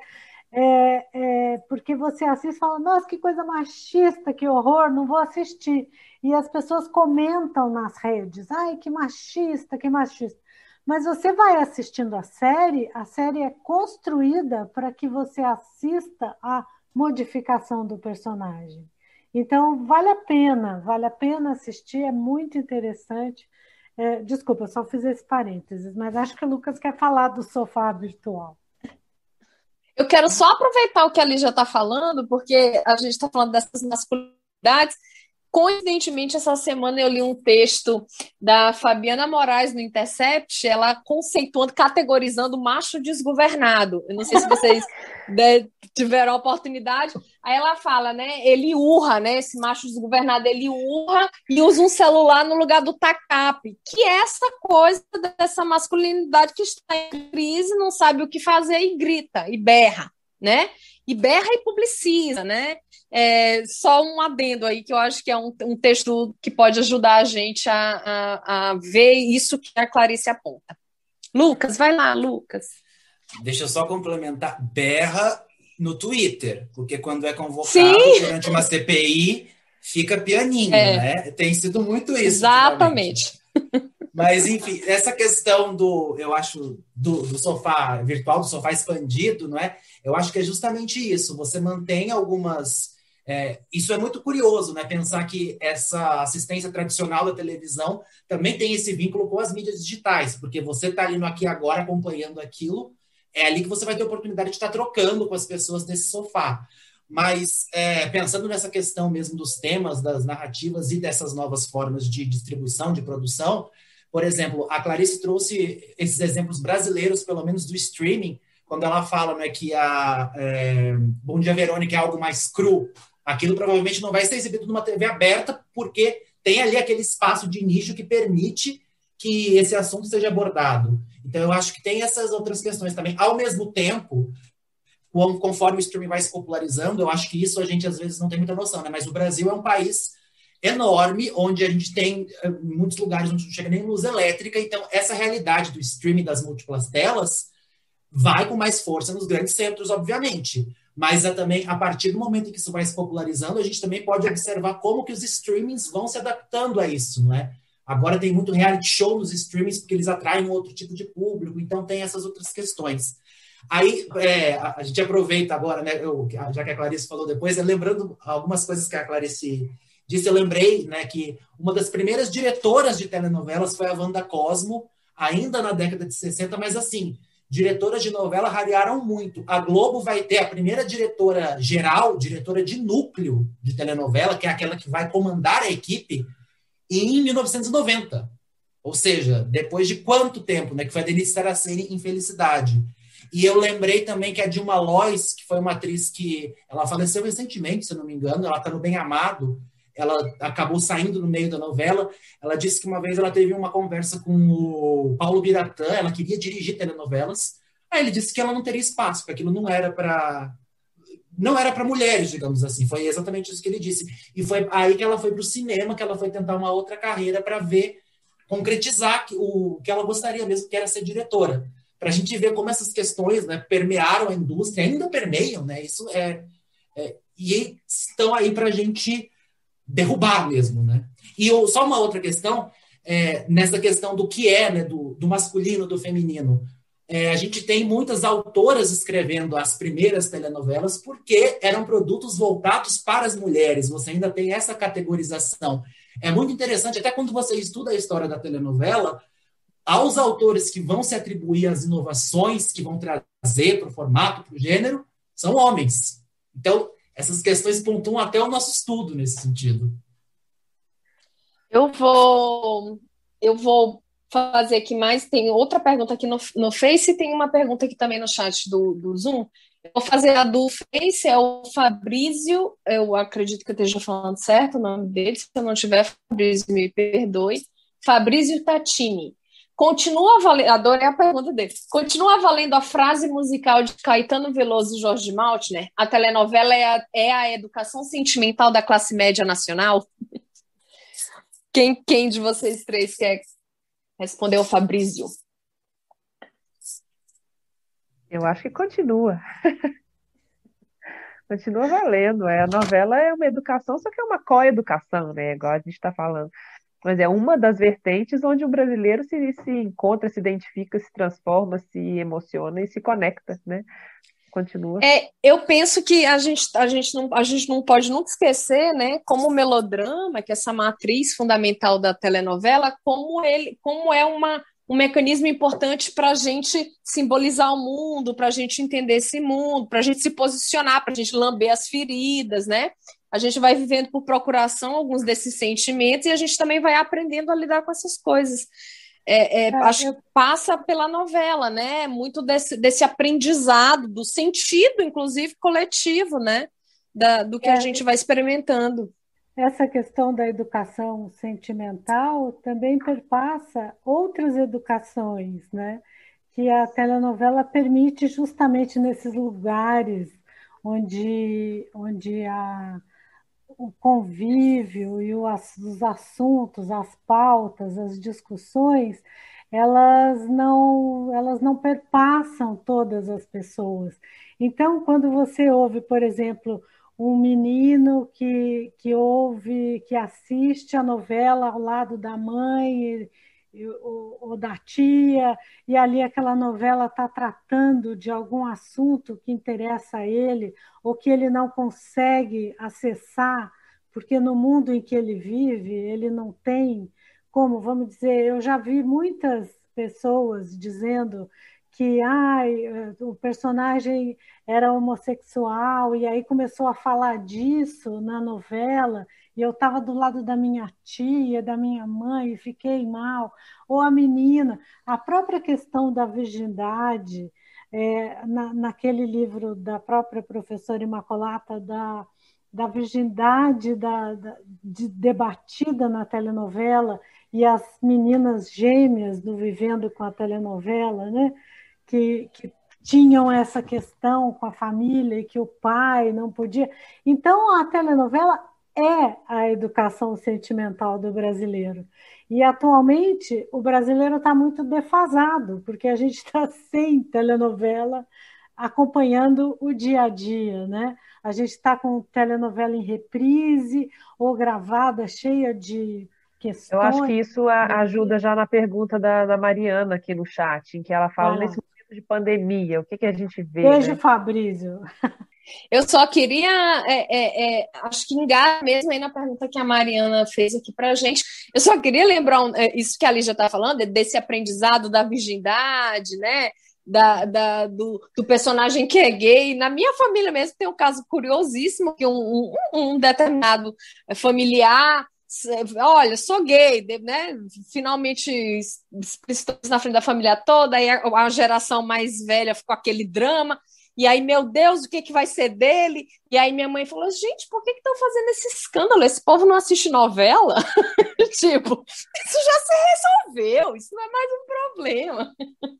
S3: é, é, porque você assiste e fala, nossa, que coisa machista, que horror, não vou assistir. E as pessoas comentam nas redes, ai, que machista, que machista. Mas você vai assistindo a série, a série é construída para que você assista a modificação do personagem. Então, vale a pena, vale a pena assistir, é muito interessante. É, desculpa, eu só fiz esse parênteses, mas acho que o Lucas quer falar do sofá virtual.
S2: Eu quero só aproveitar o que a Lígia está falando, porque a gente está falando dessas masculinidades, Coincidentemente, essa semana eu li um texto da Fabiana Moraes no Intercept, ela conceituando, categorizando macho desgovernado. Eu não sei se vocês [LAUGHS] né, tiveram a oportunidade. Aí ela fala, né? Ele urra, né? Esse macho desgovernado, ele urra e usa um celular no lugar do TACAP, que é essa coisa dessa masculinidade que está em crise, não sabe o que fazer e grita e berra, né? E berra e publiciza, né? É, só um adendo aí, que eu acho que é um, um texto que pode ajudar a gente a, a, a, ver isso que a Clarice aponta. Lucas, vai lá, Lucas.
S5: Deixa eu só complementar. Berra no Twitter, porque quando é convocado Sim. durante uma CPI, fica pianinho, é. né? Tem sido muito isso.
S2: Exatamente.
S5: Mas, enfim, essa questão do, eu acho, do, do, sofá virtual, do sofá expandido, não é? Eu acho que é justamente isso. Você mantém algumas é, isso é muito curioso, né? Pensar que essa assistência tradicional da televisão também tem esse vínculo com as mídias digitais, porque você está ali no aqui agora acompanhando aquilo, é ali que você vai ter a oportunidade de estar tá trocando com as pessoas nesse sofá. Mas é, pensando nessa questão mesmo dos temas, das narrativas e dessas novas formas de distribuição, de produção, por exemplo, a Clarice trouxe esses exemplos brasileiros, pelo menos do streaming, quando ela fala né, que a é, Bom Dia Verônica é algo mais cru, Aquilo provavelmente não vai ser exibido numa TV aberta, porque tem ali aquele espaço de nicho que permite que esse assunto seja abordado. Então, eu acho que tem essas outras questões também. Ao mesmo tempo, conforme o streaming vai se popularizando, eu acho que isso a gente às vezes não tem muita noção, né? Mas o Brasil é um país enorme, onde a gente tem eh, muitos lugares onde não chega nem luz elétrica, então essa realidade do streaming das múltiplas telas vai com mais força nos grandes centros, obviamente. mas é também a partir do momento em que isso vai se popularizando, a gente também pode observar como que os streamings vão se adaptando a isso, não é? Agora tem muito reality show nos streamings porque eles atraem outro tipo de público, então tem essas outras questões. Aí é, a, gente aproveita agora, né? Eu, já que a Clarice falou depois, é, lembrando algumas coisas que a Clarice disse, eu lembrei né, que uma das primeiras diretoras de telenovelas foi a Wanda Cosmo, ainda na década de 60, mas assim, diretoras de novela rarearam muito. A Globo vai ter a primeira diretora geral, diretora de núcleo de telenovela, que é aquela que vai comandar a equipe, em 1990. Ou seja, depois de quanto tempo, né? Que foi a Denise Saraceni em Felicidade. E eu lembrei também que a Dilma Lois, que foi uma atriz que ela faleceu recentemente, se eu não me engano, ela está no Bem Amado, ela acabou saindo no meio da novela. Ela disse que uma vez ela teve uma conversa com o Paulo Biratã, ela queria dirigir telenovelas. Aí ele disse que ela não teria espaço, porque aquilo não era para não era para mulheres, digamos assim. Foi exatamente isso que ele disse. E foi aí que ela foi para o cinema, que ela foi tentar uma outra carreira para ver concretizar o que ela gostaria mesmo, que era ser diretora para a gente ver como essas questões né, permearam a indústria, ainda permeiam, né? Isso é, é e estão aí para a gente derrubar mesmo, né? E eu, só uma outra questão é, nessa questão do que é, né, do, do masculino, do feminino. É, a gente tem muitas autoras escrevendo as primeiras telenovelas porque eram produtos voltados para as mulheres. Você ainda tem essa categorização. É muito interessante, até quando você estuda a história da telenovela, aos autores que vão se atribuir as inovações que vão trazer para o formato, para o gênero, são homens. Então, essas questões pontuam até o nosso estudo nesse sentido.
S2: Eu vou, eu vou fazer aqui mais. Tem outra pergunta aqui no, no Face e tem uma pergunta aqui também no chat do, do Zoom. Eu vou fazer a do Face, é o Fabrício, eu acredito que eu esteja falando certo o nome dele, se eu não tiver, Fabrício, me perdoe. Fabrício Tatini. Continua valendo, adorei a pergunta dele. Continua valendo a frase musical de Caetano Veloso e Jorge Maltner? A telenovela é a, é a educação sentimental da classe média nacional? [LAUGHS] Quem, quem de vocês três quer responder o Fabrício?
S4: Eu acho que continua. [LAUGHS] continua valendo. É, a novela é uma educação, só que é uma co-educação, né? Igual a gente está falando. Mas é uma das vertentes onde o brasileiro se, se encontra, se identifica, se transforma, se emociona e se conecta, né? Continua.
S2: É, eu penso que a gente, a, gente não, a gente não pode nunca esquecer, né, como o melodrama, que é essa matriz fundamental da telenovela, como ele, como é uma, um mecanismo importante para a gente simbolizar o mundo, para a gente entender esse mundo, para a gente se posicionar, para a gente lamber as feridas, né? A gente vai vivendo por procuração alguns desses sentimentos e a gente também vai aprendendo a lidar com essas coisas. É, é, é acho que passa pela novela, né? Muito desse, desse aprendizado, do sentido, inclusive, coletivo, né? Da, do que é, a gente vai experimentando.
S3: Essa questão da educação sentimental também perpassa outras educações, né? Que a telenovela permite justamente nesses lugares onde, onde a, o convívio e os assuntos, as pautas, as discussões, elas não, elas não perpassam todas as pessoas. Então, quando você ouve, por exemplo, um menino que, que ouve, que assiste a novela ao lado da mãe ou, da tia, e ali aquela novela está tratando de algum assunto que interessa a ele, ou que ele não consegue acessar, porque no mundo em que ele vive, ele não tem como, vamos dizer, eu já vi muitas pessoas dizendo que ai, o personagem era homossexual e aí começou a falar disso na novela e eu estava do lado da minha tia, da minha mãe e fiquei mal. Ou a menina, a própria questão da virgindade, é, na, naquele livro da própria professora Imacolata da, da virgindade da, da, de, debatida na telenovela e as meninas gêmeas do Vivendo com a telenovela, né? que, que tinham essa questão com a família e que o pai não podia. Então, a telenovela é a educação sentimental do brasileiro. E atualmente o brasileiro está muito defasado, porque a gente está [LAUGHS] sem telenovela acompanhando o dia a dia, né? A gente está com telenovela em reprise ou gravada, cheia de questões.
S4: Eu acho que isso ajuda já na pergunta da, da Mariana aqui no chat, em que ela fala nesse momento de pandemia, o que, que a gente vê?
S3: Beijo,
S4: né?
S3: Fabrício. [LAUGHS]
S2: Eu só queria, é, é, é, acho que engar mesmo aí na pergunta que a Mariana fez aqui para a gente. Eu só queria lembrar um, é, isso que a Lígia está falando, desse aprendizado da virgindade, né? Da, da do, do, personagem que é gay. Na minha família mesmo tem um caso curiosíssimo que um, um, um determinado familiar olha, sou gay, né? Finalmente estamos na frente da família toda, aí a geração mais velha ficou aquele drama. E aí, meu Deus, o que, que vai ser dele? E aí minha mãe falou, gente, por que estão fazendo esse escândalo? Esse povo não assiste novela? [LAUGHS] tipo, isso já se resolveu, isso não é mais um problema. [LAUGHS]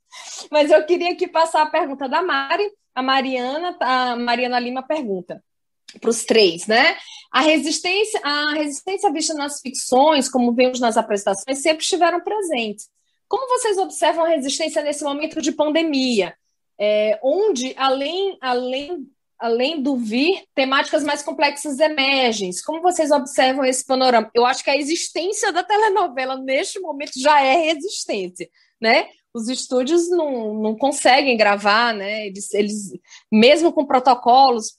S2: Mas eu queria aqui passar a pergunta da Mari. A Mariana, a Mariana Lima pergunta para os três, né? A resistência, a resistência vista nas ficções, como vemos nas apresentações, sempre estiveram presentes. Como vocês observam a resistência nesse momento de pandemia? É, onde, além, além, além do vir, temáticas mais complexas emergem. Como vocês observam esse panorama? Eu acho que a existência da telenovela neste momento já é resistência, né? Os estúdios não, não conseguem gravar, né? Eles, eles, mesmo com protocolos,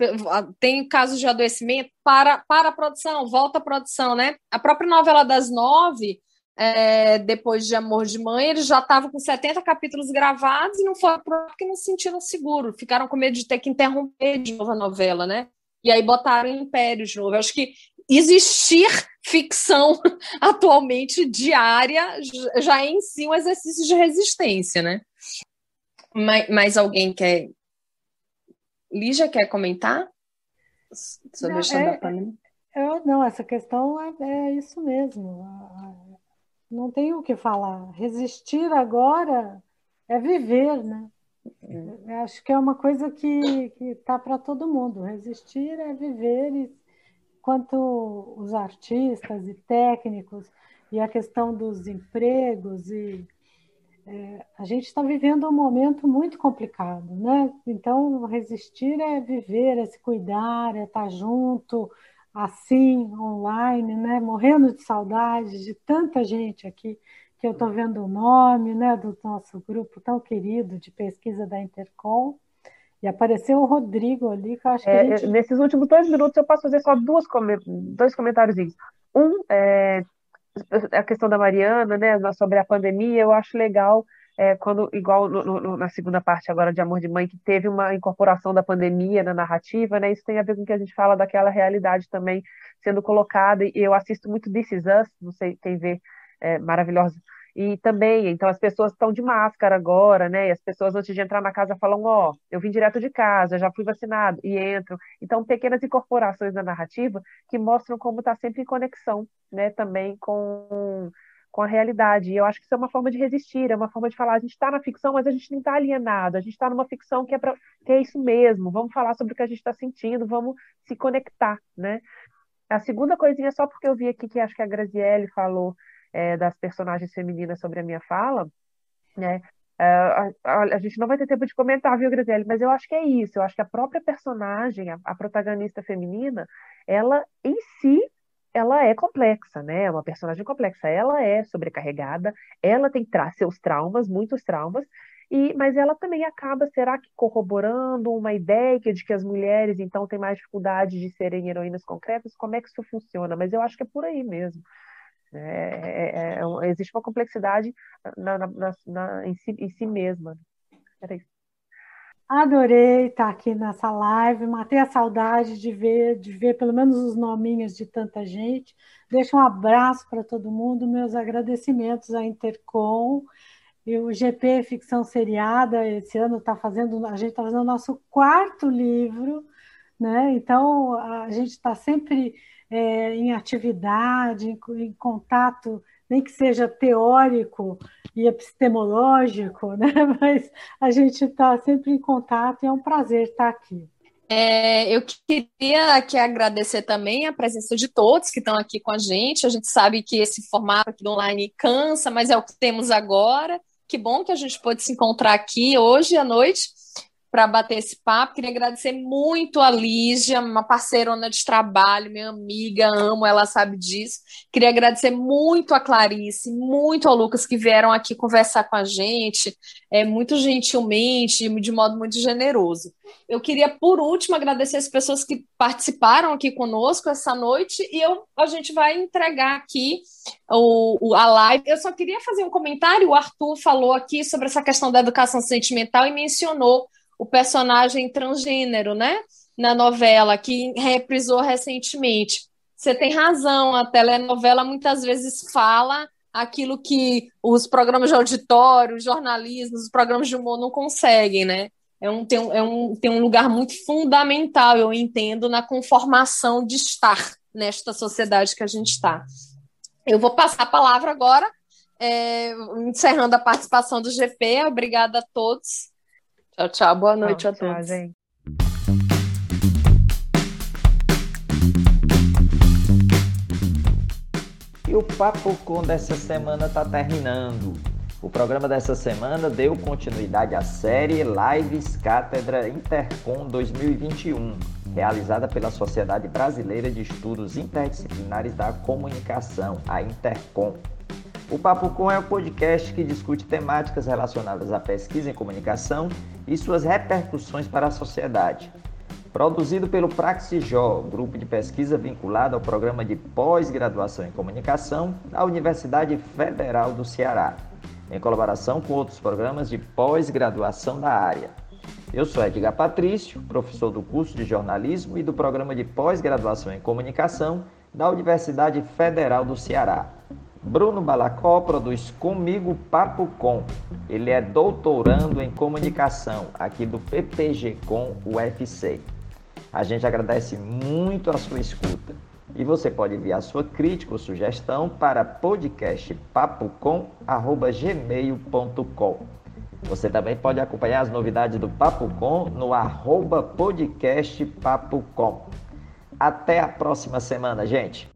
S2: tem casos de adoecimento para, para a produção, volta à produção, né? A própria novela das nove é, depois de Amor de Mãe, eles já estavam com 70 capítulos gravados e não foram porque não se sentiram seguro, ficaram com medo de ter que interromper de novo a novela, né? E aí botaram Império de novo. Eu acho que existir ficção [LAUGHS] atualmente diária já é em si um exercício de resistência, né? Mais, mais alguém quer. Lígia quer comentar?
S3: Sobre não, é, eu, não, essa questão é, é isso mesmo não tem o que falar. Resistir agora é viver, né? É. Acho que é uma coisa que está para todo mundo. Resistir é viver, e quanto os artistas e técnicos, e a questão dos empregos, e é, a gente está vivendo um momento muito complicado, né? Então, resistir é viver, é se cuidar, é estar tá junto, assim, online, né? Morrendo de saudade de tanta gente aqui que eu estou vendo o nome, né, do nosso grupo tão querido de pesquisa da Intercom. E apareceu o Rodrigo ali, que eu acho que é, gente...
S4: Nesses últimos dois minutos eu posso fazer só duas dois comentários. Um é a questão da Mariana, né, sobre a pandemia, eu acho legal é, quando, igual no, no, na segunda parte agora de Amor de Mãe, que teve uma incorporação da pandemia na narrativa, né? Isso tem a ver com o que a gente fala daquela realidade também sendo colocada, e eu assisto muito This Is Us, não sei quem vê, é, maravilhosa, e também, então as pessoas estão de máscara agora, né? E as pessoas antes de entrar na casa falam, ó, oh, eu vim direto de casa, já fui vacinado, e entram. Então, pequenas incorporações na narrativa que mostram como está sempre em conexão, né? Também com com a realidade. E eu acho que isso é uma forma de resistir, é uma forma de falar, a gente está na ficção, mas a gente não está alienado, a gente está numa ficção que é, pra, que é isso mesmo, vamos falar sobre o que a gente está sentindo, vamos se conectar, né? A segunda coisinha, só porque eu vi aqui que acho que a Graziele falou é, das personagens femininas sobre a minha fala, né? A, a, a, gente não vai ter tempo de comentar, viu, Graziele? Mas eu acho que é isso. Eu acho que a própria personagem, a, a protagonista feminina, ela em si ela é complexa, né? É uma personagem complexa. Ela é sobrecarregada, ela tem tra seus traumas, muitos traumas, e, mas ela também acaba, será que corroborando uma ideia de que as mulheres então têm mais dificuldade de serem heroínas concretas? Como é que isso funciona? Mas eu acho que é por aí mesmo. É, é, é, existe uma complexidade na, na, na, em, si, em si mesma. Era isso.
S3: Adorei estar aqui nessa live, matei a saudade de ver, de ver pelo menos os nominhos de tanta gente. Deixo um abraço para todo mundo, meus agradecimentos à Intercom. E o GP Ficção Seriada, esse ano está fazendo, a gente está fazendo o nosso quarto livro, né? Então a gente está sempre é, em atividade, em, em contato, nem que seja teórico, e epistemológico, [LAUGHS] né? mas a gente está sempre em contato e é um prazer estar aqui.
S2: É, eu queria aqui agradecer também a presença de todos que estão aqui com a gente. A gente sabe que esse formato aqui do online cansa, mas é o que temos agora. Que bom que a gente pôde se encontrar aqui hoje à noite para bater esse papo. Queria agradecer muito a Lígia, uma parceirona de trabalho, minha amiga, amo, ela sabe disso. Queria agradecer muito a Clarice, muito ao Lucas que vieram aqui conversar com a gente, é, muito gentilmente, de modo muito generoso. Eu queria, por último, agradecer as pessoas que participaram aqui conosco essa noite e eu, a gente vai entregar aqui o, o, a live. Eu só queria fazer um comentário. O Arthur falou aqui sobre essa questão da educação sentimental e mencionou o personagem transgênero, né? Na novela, que reprisou recentemente. Você tem razão, a telenovela muitas vezes fala aquilo que os programas de auditório, jornalismo, os programas de humor não conseguem, né? É um, tem, um, é um, tem um lugar muito fundamental, eu entendo, na conformação de estar nesta sociedade que a gente está. Eu vou passar a palavra agora, é, encerrando a participação do GP. Obrigada a todos. Tchau, tchau. Boa noite tchau, a todos. Tchau, gente.
S1: E o Papo Com dessa semana está terminando. O programa dessa semana deu continuidade à série Lives Cátedra Intercom 2021, realizada pela Sociedade Brasileira de Estudos Interdisciplinares da Comunicação, a Intercom. O Papo Com é o um podcast que discute temáticas relacionadas à pesquisa em comunicação e suas repercussões para a sociedade. Produzido pelo Praxijó, grupo de pesquisa vinculado ao programa de pós-graduação em comunicação da Universidade Federal do Ceará, em colaboração com outros programas de pós-graduação da área. Eu sou Edgar Patrício, professor do curso de jornalismo e do programa de pós-graduação em comunicação da Universidade Federal do Ceará. Bruno Balacó produz comigo Papo Com. Ele é doutorando em comunicação aqui do PPG Com UFC. A gente agradece muito a sua escuta. E você pode enviar sua crítica ou sugestão para podcastpapocom.gmail.com. Você também pode acompanhar as novidades do Papo Com no arroba podcastpapocom. Até a próxima semana, gente!